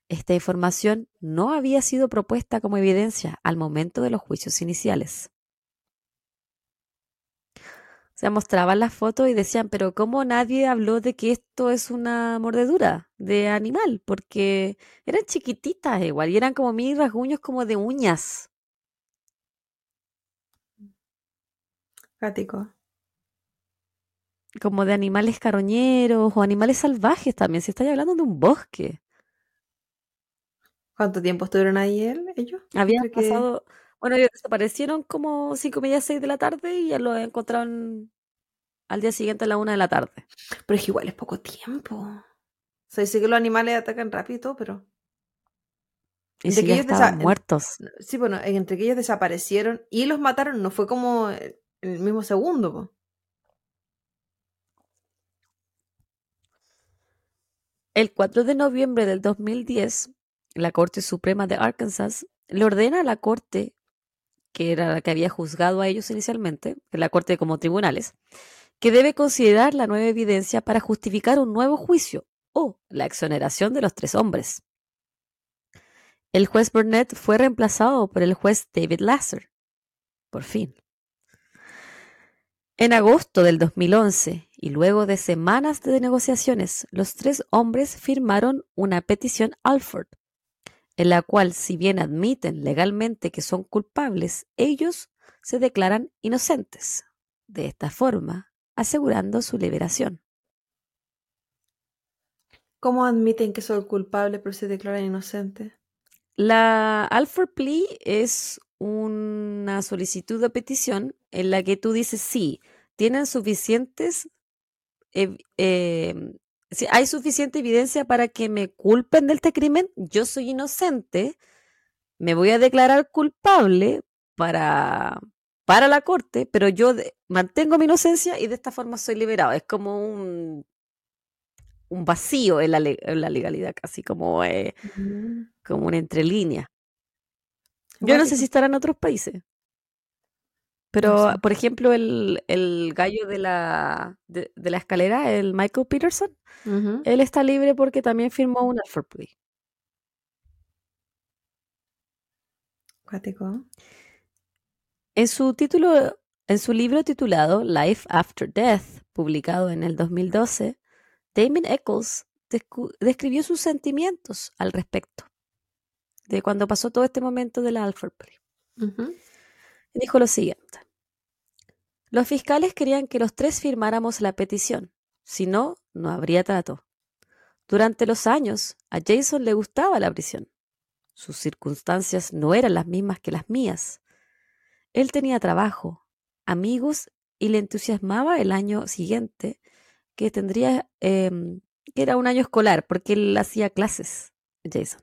Esta información no había sido propuesta como evidencia al momento de los juicios iniciales. Se mostraban las fotos y decían, pero ¿cómo nadie habló de que esto es una mordedura de animal? Porque eran chiquititas igual y eran como mini rasguños como de uñas. Como de animales carroñeros o animales salvajes también, si estáis hablando de un bosque. ¿Cuánto tiempo estuvieron ahí él, ellos? Habían Entre que- pasado, bueno, ellos desaparecieron como cinco y media, seis de la tarde y ya los encontraron al día siguiente a la una de la tarde. Pero es que igual es poco tiempo. Se dice que los animales atacan rápido pero. Y De si que ya ellos estaban muertos. Sí, bueno, entre que ellos desaparecieron y los mataron, no fue como el mismo segundo. El 4 de noviembre del 2010, la Corte Suprema de Arkansas le ordena a la Corte, que era la que había juzgado a ellos inicialmente, la Corte como tribunales, que debe considerar la nueva evidencia para justificar un nuevo juicio o la exoneración de los tres hombres. El juez Burnett fue reemplazado por el juez David Lasser. Por fin. En agosto del 2011, y luego de semanas de negociaciones, los tres hombres firmaron una petición Alford, en la cual, si bien admiten legalmente que son culpables, ellos se declaran inocentes. De esta forma, asegurando su liberación. ¿Cómo admiten que son culpables pero se declaran inocentes? La Alford Plea es una solicitud de petición en la que tú dices sí, tienen suficientes, ev- em, si hay suficiente evidencia para que me culpen de este crimen, yo soy inocente, me voy a declarar culpable para, para la corte, pero yo de- mantengo mi inocencia y de esta forma soy liberado. Es como un, un vacío en la, en la legalidad, casi como... eh, como una entrelínea. Yo no sé si estará en otros países. Pero, sé. por ejemplo, el, el gallo de la, de, de la escalera, el Michael Peterson, él está libre porque también firmó un Alford Plea. Cuático. En su título, en su libro titulado Life After Death, publicado en el 2012, Damon Eccles describió sus sentimientos al respecto de cuando pasó todo este momento de la Alford Plea. Ujú. Y dijo lo siguiente. Los fiscales querían que los tres firmáramos la petición, si no, no habría trato. Durante los años, a Jason le gustaba la prisión. Sus circunstancias no eran las mismas que las mías. Él tenía trabajo, amigos y le entusiasmaba el año siguiente, que tendría, em, que era un año escolar, porque él hacía clases, Jason.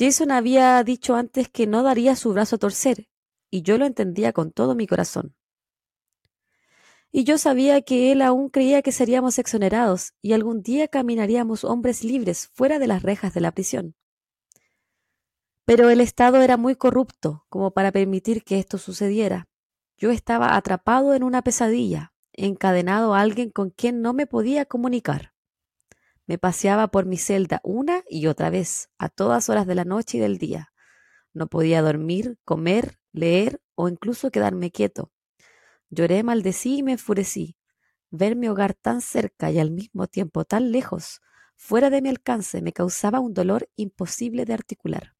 Jason había dicho antes que no daría su brazo a torcer, y yo lo entendía con todo mi corazón. Y yo sabía que él aún creía que seríamos exonerados y algún día caminaríamos hombres libres fuera de las rejas de la prisión. Pero el Estado era muy corrupto como para permitir que esto sucediera. Yo estaba atrapado en una pesadilla, encadenado a alguien con quien no me podía comunicar. Me paseaba por mi celda una y otra vez, a todas horas de la noche y del día. No podía dormir, comer, leer o incluso quedarme quieto. Lloré, maldecí y me enfurecí. Ver mi hogar tan cerca y al mismo tiempo tan lejos, fuera de mi alcance, me causaba un dolor imposible de articular.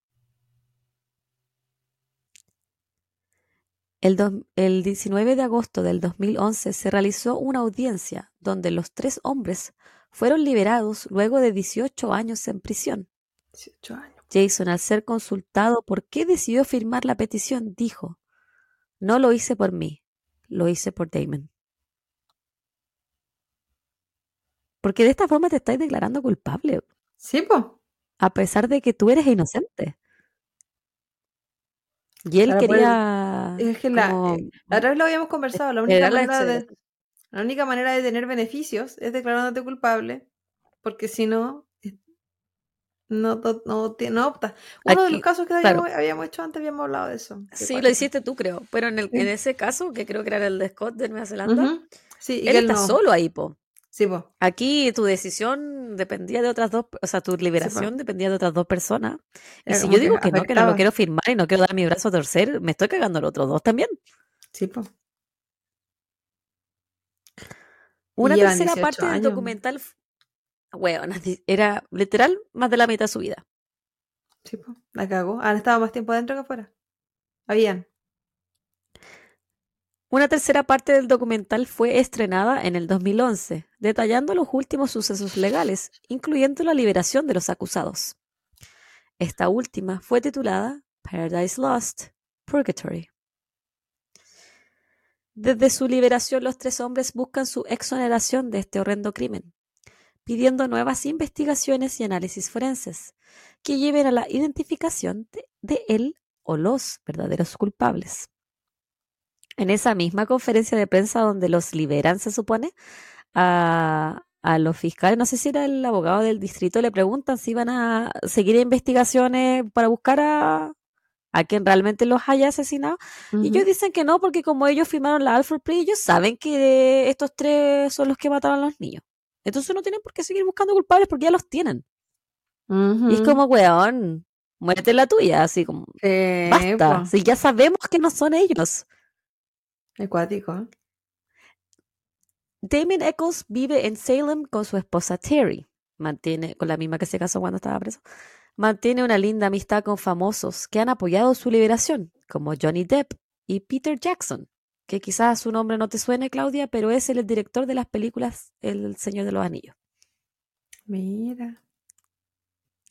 El, 19 de agosto del 2011 se realizó una audiencia donde los tres hombres fueron liberados luego de 18 años en prisión. 18 años. Jason, al ser consultado por qué decidió firmar la petición, dijo, no lo hice por mí, lo hice por Damon. Porque de esta forma te estáis declarando culpable. Sí, pues. A pesar de que tú eres inocente. Y él quería. Es que la, eh, la, otra vez lo habíamos conversado. La única, manera de, la única manera de tener beneficios es declarándote culpable. Porque si no, no, no, no, opta. Uno de los casos que habíamos, hecho antes, habíamos hablado de eso. Sí, lo hiciste tú, creo. Pero en, el, en ese caso, que creo que era el de Scott de Nueva Zelanda, sí, él, está solo ahí, po. Sí, po. Aquí tu decisión dependía de otras dos, o sea, tu liberación dependía de otras dos personas. Y si yo digo que, no, que no lo quiero firmar y no quiero dar mi brazo a torcer, me estoy cagando a los otros dos también. Sí, po. Una tercera parte del documental Weón, era literal más de la mitad de su vida. Sí, pues, la cagó. Han estado más tiempo adentro que afuera. Habían. Una tercera parte del documental fue estrenada en el 2011, detallando los últimos sucesos legales, incluyendo la liberación de los acusados. Esta última fue titulada Paradise Lost, Purgatory. Desde su liberación, los tres hombres buscan su exoneración de este horrendo crimen pidiendo nuevas investigaciones y análisis forenses que lleven a la identificación de, él o los verdaderos culpables. En esa misma conferencia de prensa donde los liberan, se supone, a, los fiscales, no sé si era el abogado del distrito, le preguntan si van a seguir investigaciones para buscar a, a quien realmente los haya asesinado. Y ellos dicen que no, porque como ellos firmaron la Alfred Plea, ellos saben que estos tres son los que mataron a los niños. Entonces no tienen por qué seguir buscando culpables porque ya los tienen. Y es como, weón, muérete la tuya, así como, basta, si ya sabemos que no son ellos. Ecuático. Damon Eccles vive en Salem con su esposa Terry. Mantiene, con la misma que se casó cuando estaba preso. Mantiene una linda amistad con famosos que han apoyado su liberación, como Johnny Depp y Peter Jackson que quizás su nombre no te suene, Claudia, pero es el director de las películas El Señor de los Anillos. Mira.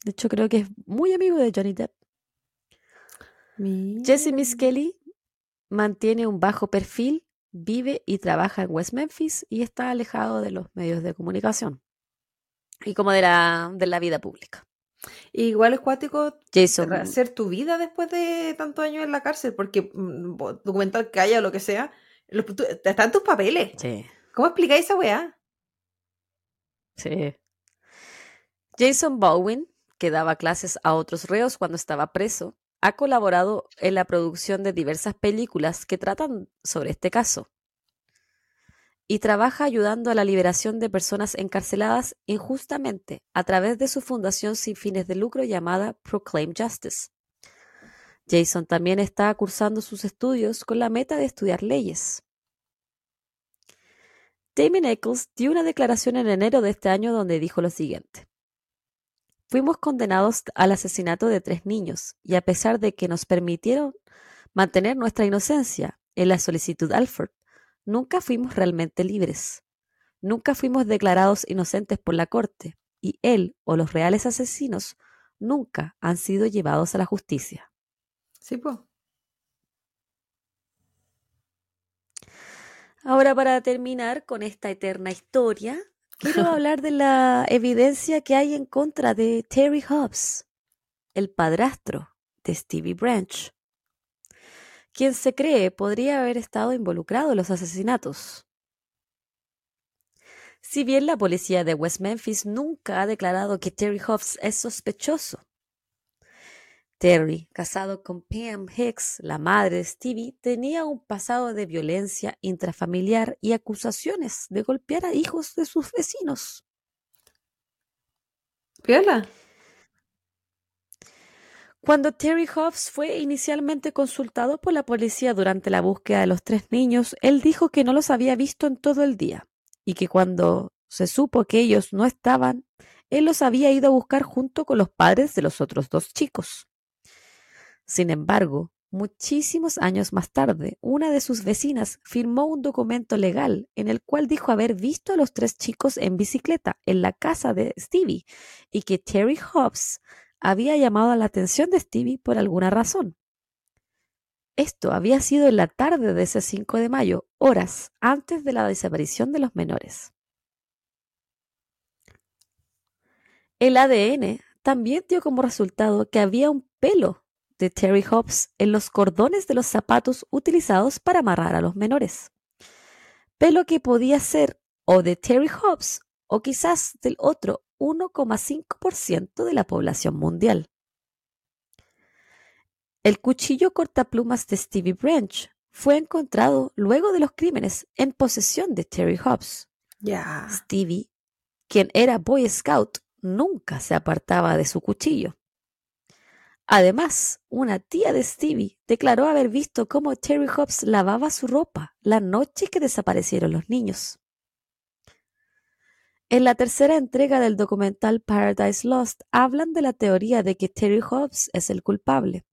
De hecho, creo que es muy amigo de Johnny Depp. Jesse Miss Kelly mantiene un bajo perfil, vive y trabaja en West Memphis y está alejado de los medios de comunicación y como de la, de la vida pública. Igual es cuático Jason. hacer tu vida después de tantos años en la cárcel, porque mm, documental que haya o lo que sea, están tus papeles. Sí. ¿Cómo explicáis esa weá? Sí. Jason Bowen, que daba clases a otros reos cuando estaba preso, ha colaborado en la producción de diversas películas que tratan sobre este caso y trabaja ayudando a la liberación de personas encarceladas injustamente a través de su fundación sin fines de lucro llamada Proclaim Justice. Jason también está cursando sus estudios con la meta de estudiar leyes. Damon Eccles dio una declaración en enero de este año donde dijo lo siguiente. Fuimos condenados al asesinato de tres niños y a pesar de que nos permitieron mantener nuestra inocencia en la solicitud Alford, Nunca fuimos realmente libres. Nunca fuimos declarados inocentes por la corte y él o los reales asesinos nunca han sido llevados a la justicia. Sí, pues. Ahora, para terminar con esta eterna historia, quiero hablar de la evidencia que hay en contra de Terry Hobbs, el padrastro de Stevie Branch, quien se cree podría haber estado involucrado en los asesinatos. Si bien la policía de West Memphis nunca ha declarado que Terry Hobbs es sospechoso, Terry, casado con Pam Hicks, la madre de Stevie, tenía un pasado de violencia intrafamiliar y acusaciones de golpear a hijos de sus vecinos. ¿Piola? Cuando Terry Hobbs fue inicialmente consultado por la policía durante la búsqueda de los tres niños, él dijo que no los había visto en todo el día y que cuando se supo que ellos no estaban, él los había ido a buscar junto con los padres de los otros dos chicos. Sin embargo, muchísimos años más tarde, una de sus vecinas firmó un documento legal en el cual dijo haber visto a los tres chicos en bicicleta en la casa de Stevie y que Terry Hobbs había llamado la atención de Stevie por alguna razón. Esto había sido en la tarde de ese 5 de mayo, horas antes de la desaparición de los menores. El ADN también dio como resultado que había un pelo de Terry Hobbs en los cordones de los zapatos utilizados para amarrar a los menores. Pelo que podía ser o de Terry Hobbs o quizás del otro 1,5% de la población mundial. El cuchillo cortaplumas de Stevie Branch fue encontrado luego de los crímenes en posesión de Terry Hobbs. Stevie, quien era Boy Scout, nunca se apartaba de su cuchillo. Además, una tía de Stevie declaró haber visto cómo Terry Hobbs lavaba su ropa la noche que desaparecieron los niños. En la tercera entrega del documental Paradise Lost hablan de la teoría de que Terry Hobbs es el culpable.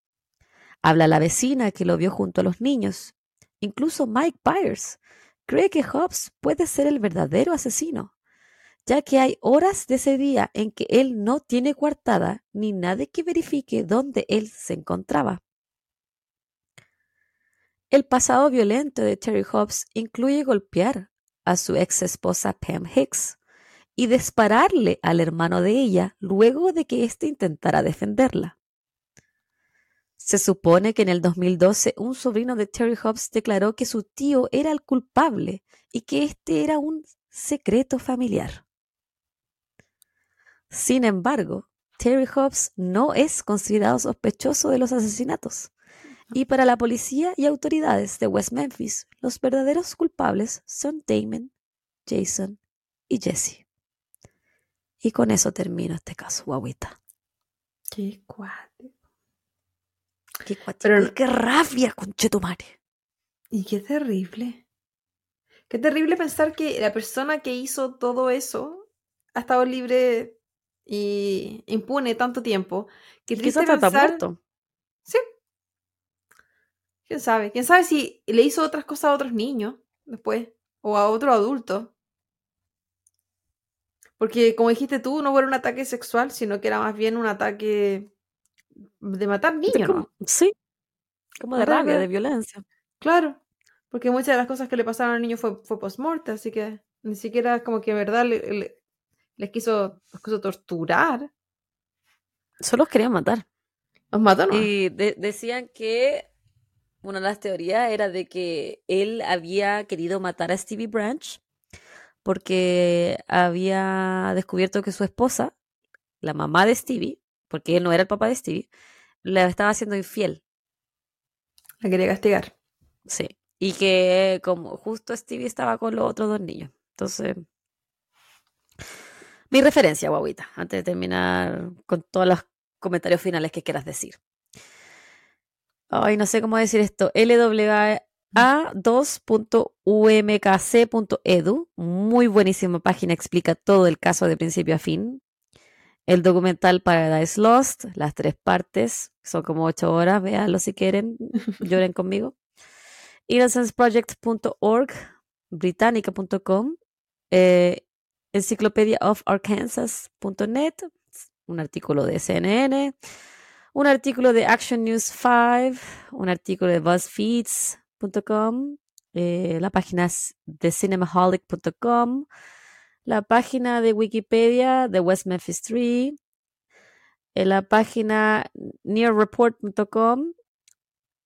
Habla la vecina que lo vio junto a los niños. Incluso Mike Byers cree que Hobbs puede ser el verdadero asesino ya que hay horas de ese día en que él no tiene coartada ni nadie que verifique dónde él se encontraba. El pasado violento de Terry Hobbs incluye golpear a su ex esposa Pam Hicks y dispararle al hermano de ella luego de que éste intentara defenderla. Se supone que en el 2012 un sobrino de Terry Hobbs declaró que su tío era el culpable y que este era un secreto familiar. Sin embargo, Terry Hobbs no es considerado sospechoso de los asesinatos. Y para la policía y autoridades de West Memphis, los verdaderos culpables son Damon, Jason y Jesse. Y con eso termino este caso, guaguita. Qué cuate. Qué cuate. Pero qué rabia, conchetumare. Y qué terrible. Qué terrible pensar que la persona que hizo todo eso ha estado libre y impune tanto tiempo. Que Quizás está muerto. Sí. ¿Quién sabe? ¿Quién sabe si le hizo otras cosas a otros niños después? O a otro adulto. Porque como dijiste tú, no fue un ataque sexual, sino que era más bien un ataque de matar niños, ¿no? Sí. Como de rabia, de violencia. Claro. Porque muchas de las cosas que le pasaron al niño fue, fue post-morte, así que ni siquiera como que en verdad le, les quiso, los quiso torturar. Solo los querían matar. Los mató, Y decían que una de las teorías era de que él había querido matar a Stevie Branch porque había descubierto que su esposa, la mamá de Stevie, porque él no era el papá de Stevie, le estaba haciendo infiel. La quería castigar. Sí. Y que como justo Stevie estaba con los otros dos niños. Entonces, mi referencia, guaguita, antes de terminar con todos los comentarios finales que quieras decir. Ay, no sé cómo decir esto. LWA2.umkc.edu. Muy buenísima página, explica todo el caso de principio a fin. El documental Paradise Lost, las tres partes, son como ocho horas, véanlo si quieren, lloren conmigo. Innocenceproject.org, británica.com, eh, encyclopediaofarkansas.net, un artículo de CNN, un artículo de Action News 5, un artículo de BuzzFeeds.com, eh, la página de cinemaholic.com, la página de Wikipedia de West Memphis 3, en la página nearreport.com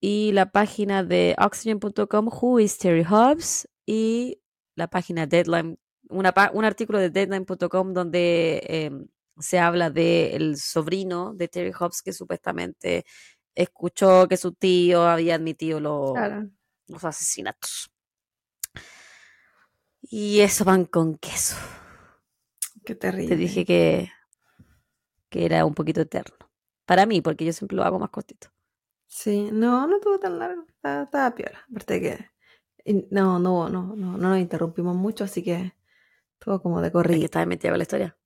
y la página de oxygen.com, Who is Terry Hobbs, y la página Deadline, un artículo de Deadline.com donde em, se habla del sobrino de Terry Hobbs que supuestamente escuchó que su tío había admitido los asesinatos. Y eso van con queso. Qué terrible. Te dije que, que era un poquito eterno. Para mí, porque yo siempre lo hago más cortito. Sí, no, no estuvo tan largo. Estaba, piola. Aparte que. No, no, no, no, no nos interrumpimos mucho, así que estuvo como de corrido. ¿Estás metida con la historia?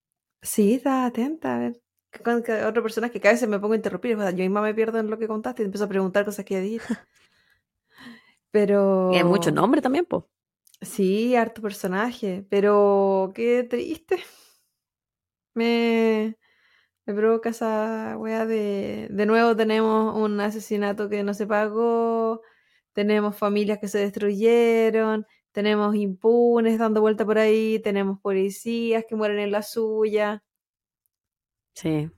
Sí, estaba atenta a ver. Con otra persona que cada vez me pongo a interrumpir. Yo misma me pierdo en lo que contaste y empiezo a preguntar cosas que dije. Pero. Y hay mucho nombre también, pues. Sí, harto personaje, pero qué triste. Me, me provoca esa weá de... De nuevo tenemos un asesinato que no se pagó, tenemos familias que se destruyeron, tenemos impunes dando vuelta por ahí, tenemos policías que mueren en la suya. Sí.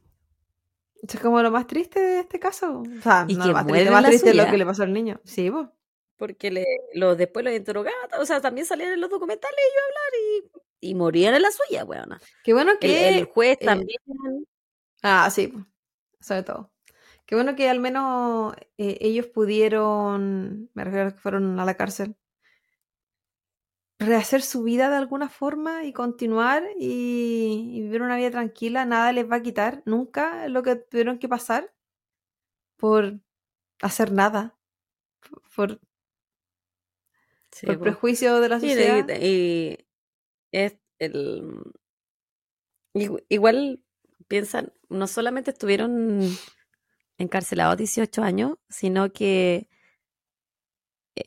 Eso es como lo más triste de este caso. O sea, no, lo más triste, más triste es lo que le pasó al niño. Sí, vos porque le, los, después los interrogaban, o sea, también salían en los documentales ellos a hablar y, y morían en la suya, weona. Qué bueno que... El, juez eh, también... Ah, sí, sobre todo. Qué bueno que al menos eh, ellos pudieron, me refiero a que fueron a la cárcel, rehacer su vida de alguna forma y continuar y, y, vivir una vida tranquila. Nada les va a quitar nunca lo que tuvieron que pasar por hacer nada, por el prejuicio de la sociedad. y, es el igual piensan, no solamente estuvieron encarcelados 18 años, sino que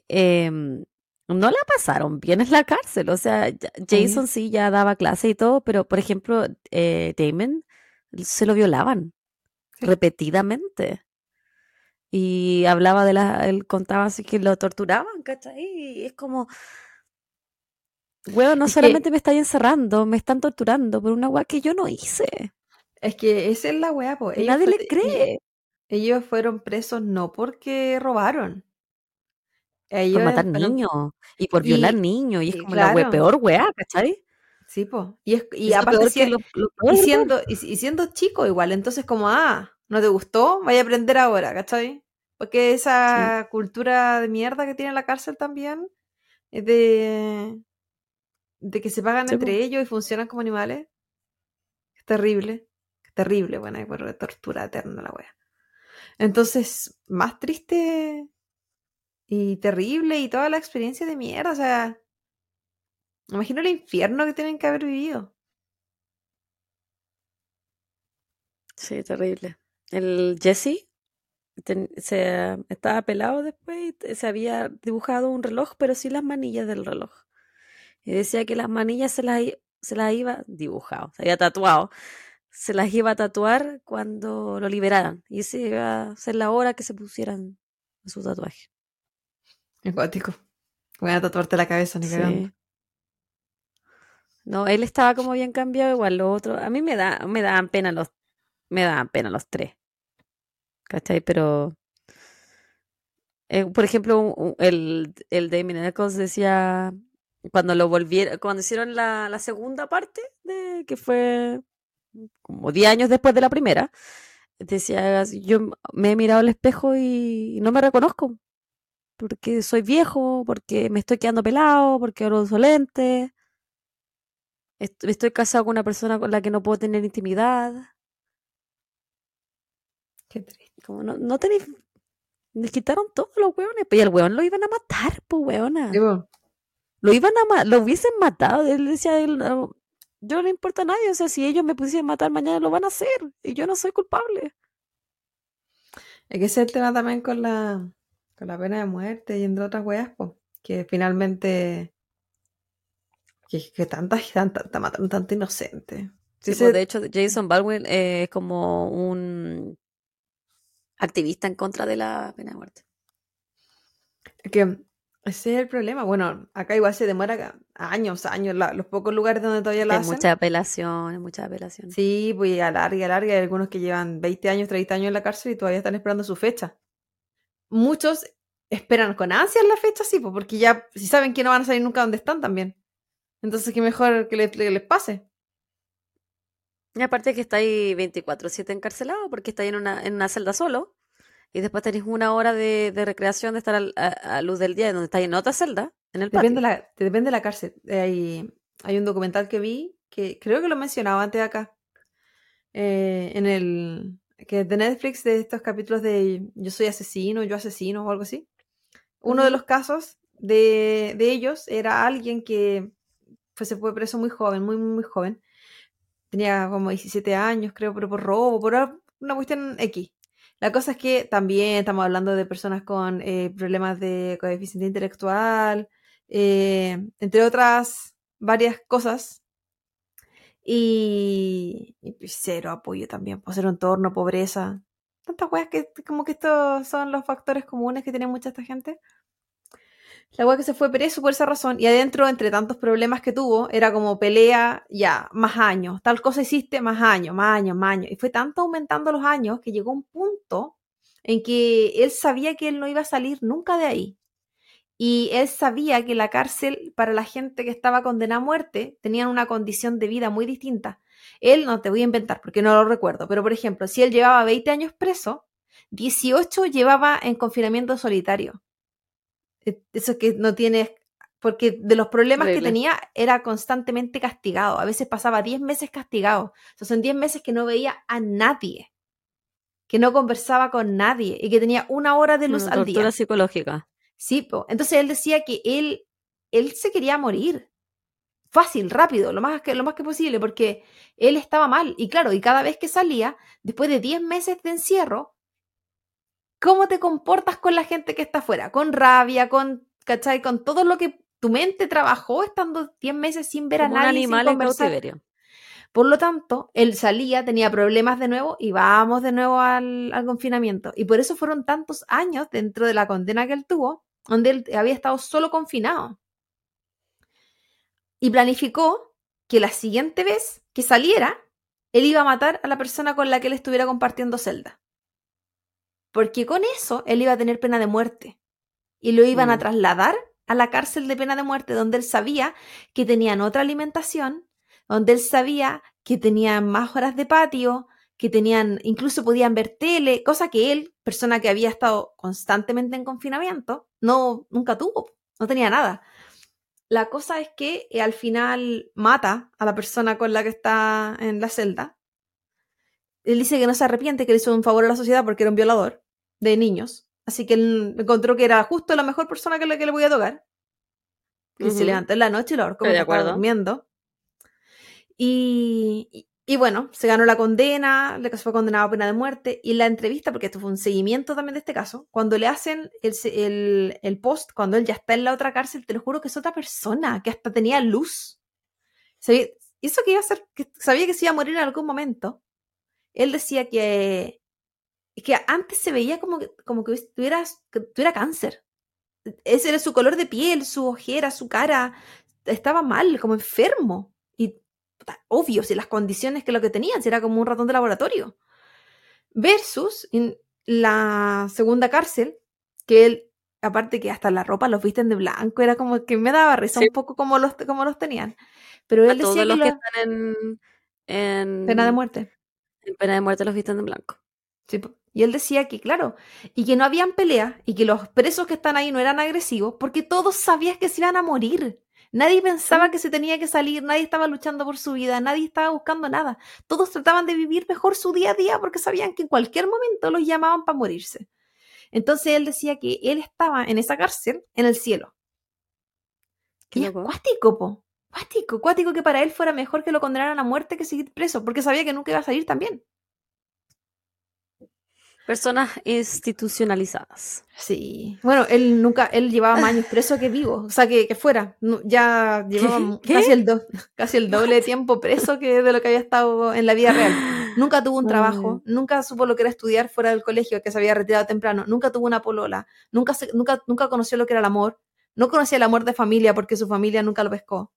eh, no la pasaron bien en la cárcel. O sea, Jason sí ya daba clase y todo, pero por ejemplo, eh, Damon se lo violaban repetidamente y hablaba de la, él contaba así que lo torturaban, ¿cachai? Y es como, weón, no solamente me estáis encerrando, me están torturando por una weá que yo no hice. Es que esa es la weá, pues. Nadie le cree. Ellos fueron presos no porque robaron. por matar niños y por violar niños. Y es como la peor weá, ¿cachai? Sí, pues. Y, y aparte, y, siendo, y, siendo chico igual, entonces como, ah, no te gustó, vaya a aprender ahora, ¿cachai? Porque esa cultura de mierda que tiene la cárcel también es de, de que se pagan entre ellos y funcionan como animales. Es terrible, es terrible, bueno, hay de tortura eterna la wea. Entonces, más triste y terrible y toda la experiencia de mierda, o sea, imagino el infierno que tienen que haber vivido. Sí, terrible. El Jesse se, estaba pelado después y se había dibujado un reloj, pero sin las manillas del reloj. Y decía que las manillas se las, se las iba dibujado, se había tatuado, se las iba a tatuar cuando lo liberaran. Y esa iba a ser la hora que se pusieran su tatuaje. Acuático. Voy a tatuarte la cabeza, ni sí. No, él estaba como bien cambiado, igual lo otro. A mí me da, me daban pena los, me daban pena los tres. ¿Cachai? Pero, eh, por ejemplo, el, el Damien Eccles decía, cuando lo volvieron, cuando hicieron la, la segunda parte, de, que fue como 10 años después de la primera, decía, yo me he mirado al espejo y no me reconozco, porque soy viejo, porque me estoy quedando pelado, porque ahora uso lentes, estoy casado con una persona con la que no puedo tener intimidad. Qué triste. Como no, no tenéis. Les quitaron todos los hueones. Pues y el hueón lo iban a matar, pues hueona. Lo iban a matar, lo hubiesen matado. Él decía, él, yo no le importa a nadie. O sea, si ellos me pusiesen matar mañana, lo van a hacer. Y yo no soy culpable. Hay que ser tema también con la, con la pena de muerte y entre otras weas, pues. Que finalmente. Que, que tanta, tanta, tanta, tanta inocente. Sí, pues, de hecho, Jason Baldwin es como un activista en contra de la pena de muerte. Que Ese es el problema. Bueno, acá igual se demora años, años, los pocos lugares donde todavía lo Hay hacen. mucha apelación, hay mucha apelación. Sí, pues alarga, alarga. Hay algunos que llevan 20 años, 30 años en la cárcel y todavía están esperando su fecha. Muchos esperan con ansias la fecha, sí, pues porque ya si saben que no van a salir nunca donde están también. Entonces, qué mejor que les pase. Y aparte que está ahí 24-7 encarcelado porque está ahí en una, en una celda solo y después tenés una hora de, de recreación de estar al- a, a luz del día donde está en otra celda, en el. Depende de la, depende de la cárcel. Hay, hay un documental que vi que creo que lo mencionaba antes acá. eh, en el. que es de Netflix, de estos capítulos de Yo soy asesino, yo asesino o algo así. Uno de los casos de, de ellos era alguien que fue, se fue preso muy joven, muy, muy, muy joven. Tenía como 17 años, creo, pero por robo, por una cuestión X. La cosa es que también estamos hablando de personas con eh, problemas de coeficiente intelectual, eh, entre otras varias cosas. Y, y pues cero apoyo también, pues cero entorno, pobreza. Tantas weas que como que estos son los factores comunes que tiene mucha esta gente. La wea que se fue preso por esa razón y adentro, entre tantos problemas que tuvo, era como pelea, ya, más años, tal cosa hiciste, más años, más años, más años. Y fue tanto aumentando los años que llegó un punto en que él sabía que él no iba a salir nunca de ahí. Y él sabía que la cárcel para la gente que estaba condenada a muerte tenían una condición de vida muy distinta. Él, no te voy a inventar porque no lo recuerdo, pero por ejemplo, si él llevaba 20 años preso, 18 llevaba en confinamiento solitario. Eh, Eso que no tiene, porque de los problemas que tenía era constantemente castigado. A veces pasaba 10 meses castigado. O sea, son 10 meses que no veía a nadie, que no conversaba con nadie y que tenía una hora de luz Una al día. psicológica. Sí, po. entonces él decía que él, él se quería morir. Fácil, rápido, lo más, que, lo más que posible, porque él estaba mal. Y claro, y cada vez que salía, después de 10 meses de encierro, ¿cómo te comportas con la gente que está afuera? Con rabia, con, ¿cachai? Con todo lo que tu mente trabajó estando 10 meses sin ver Como a un nadie, sin animal en conversar. Por lo tanto, él salía, tenía problemas de nuevo y vamos de nuevo al, al confinamiento. Y por eso fueron tantos años dentro de la condena que él tuvo, donde él había estado solo confinado. Y planificó que la siguiente vez que saliera, él iba a matar a la persona con la que él estuviera compartiendo celda. Porque con eso él iba a tener pena de muerte. Y lo iban a Mm. trasladar a la cárcel de pena de muerte, donde él sabía que tenían otra alimentación, donde él sabía que tenían más horas de patio, que tenían, incluso podían ver tele, cosa que él, persona que había estado constantemente en confinamiento, no, nunca tuvo, no tenía nada. La cosa es que eh, al final mata a la persona con la que está en la celda. Él dice que no se arrepiente, que le hizo un favor a la sociedad porque era un violador de niños. Así que él encontró que era justo la mejor persona que le, que le podía tocar. Que se Ujú. levantó en la noche y lo ahorcó estaba durmiendo. Y, y- y bueno, se ganó la condena, le fue condenado a pena de muerte. Y la entrevista, porque esto fue un seguimiento también de este caso, cuando le hacen el, se- el- el post, cuando él ya está en la otra cárcel, te lo juro que es otra persona, que hasta tenía luz. Sabía, hizo que iba a ser, que sabía que se iba a morir en algún momento. Él decía que, que antes se veía como que, como que tuviera, que tuviera cáncer. Ese era su color de piel, su ojera, su cara. Estaba mal, como enfermo. Y obvio, si las condiciones que lo que tenían, si era como un ratón de laboratorio. Versus en la segunda cárcel, que él, aparte que hasta la ropa los visten de blanco, era como que me daba risa Sí. un poco como los, como los tenían. Pero A él decía todos que los que lo- están en, en pena de muerte. En pena de muerte los visten de blanco. Sí, y él decía que, claro, y que no habían peleas y que los presos que están ahí no eran agresivos porque todos sabían que se iban a morir. Nadie pensaba que se tenía que salir, nadie estaba luchando por su vida, nadie estaba buscando nada. Todos trataban de vivir mejor su día a día porque sabían que en cualquier momento los llamaban para morirse. Entonces él decía que él estaba en esa cárcel en el cielo. Qué Y es loco. cuático, po. Cuático, cuático que para él fuera mejor que lo condenaran a muerte que seguir preso, porque sabía que nunca iba a salir también. Personas institucionalizadas. Sí. Bueno, él nunca, él llevaba más años preso que vivo. O sea, que, que fuera. No, ya llevaba casi el, do- casi el doble de tiempo preso que de lo que había estado en la vida real. Nunca tuvo un trabajo, nunca supo lo que era estudiar fuera del colegio, que se había retirado temprano, nunca tuvo una polola, nunca, se- nunca, nunca conoció lo que era el amor, No conocía el amor de familia porque su familia nunca lo pescó.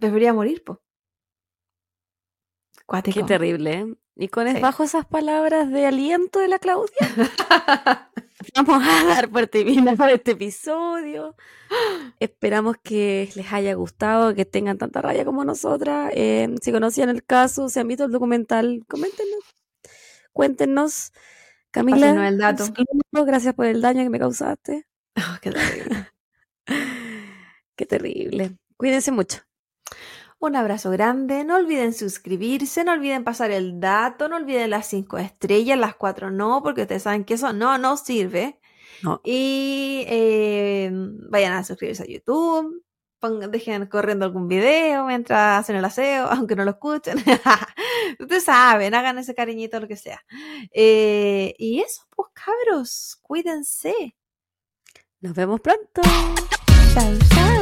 Debería morir, po. Qué terrible, ¿eh? Y con Sí. bajo esas palabras de aliento de la Claudia, vamos a dar por terminado este episodio. Esperamos que les haya gustado, que tengan tanta raya como nosotras. Eh, si conocían el caso, si han visto el documental, coméntenos, cuéntenos. Camila, Pásenos el dato. saludos, gracias por el daño que me causaste. Oh, qué terrible. Qué terrible. Cuídense mucho. Un abrazo grande, no olviden suscribirse, no olviden pasar el dato, no olviden las cinco estrellas, las cuatro no, porque ustedes saben que eso no nos sirve. No. Y eh, vayan a suscribirse a YouTube, pongan- dejen corriendo algún video mientras hacen el aseo, aunque no lo escuchen. ustedes saben, hagan ese cariñito, lo que sea. Eh, y eso, pues cabros, cuídense. Nos vemos pronto. Chao, chao.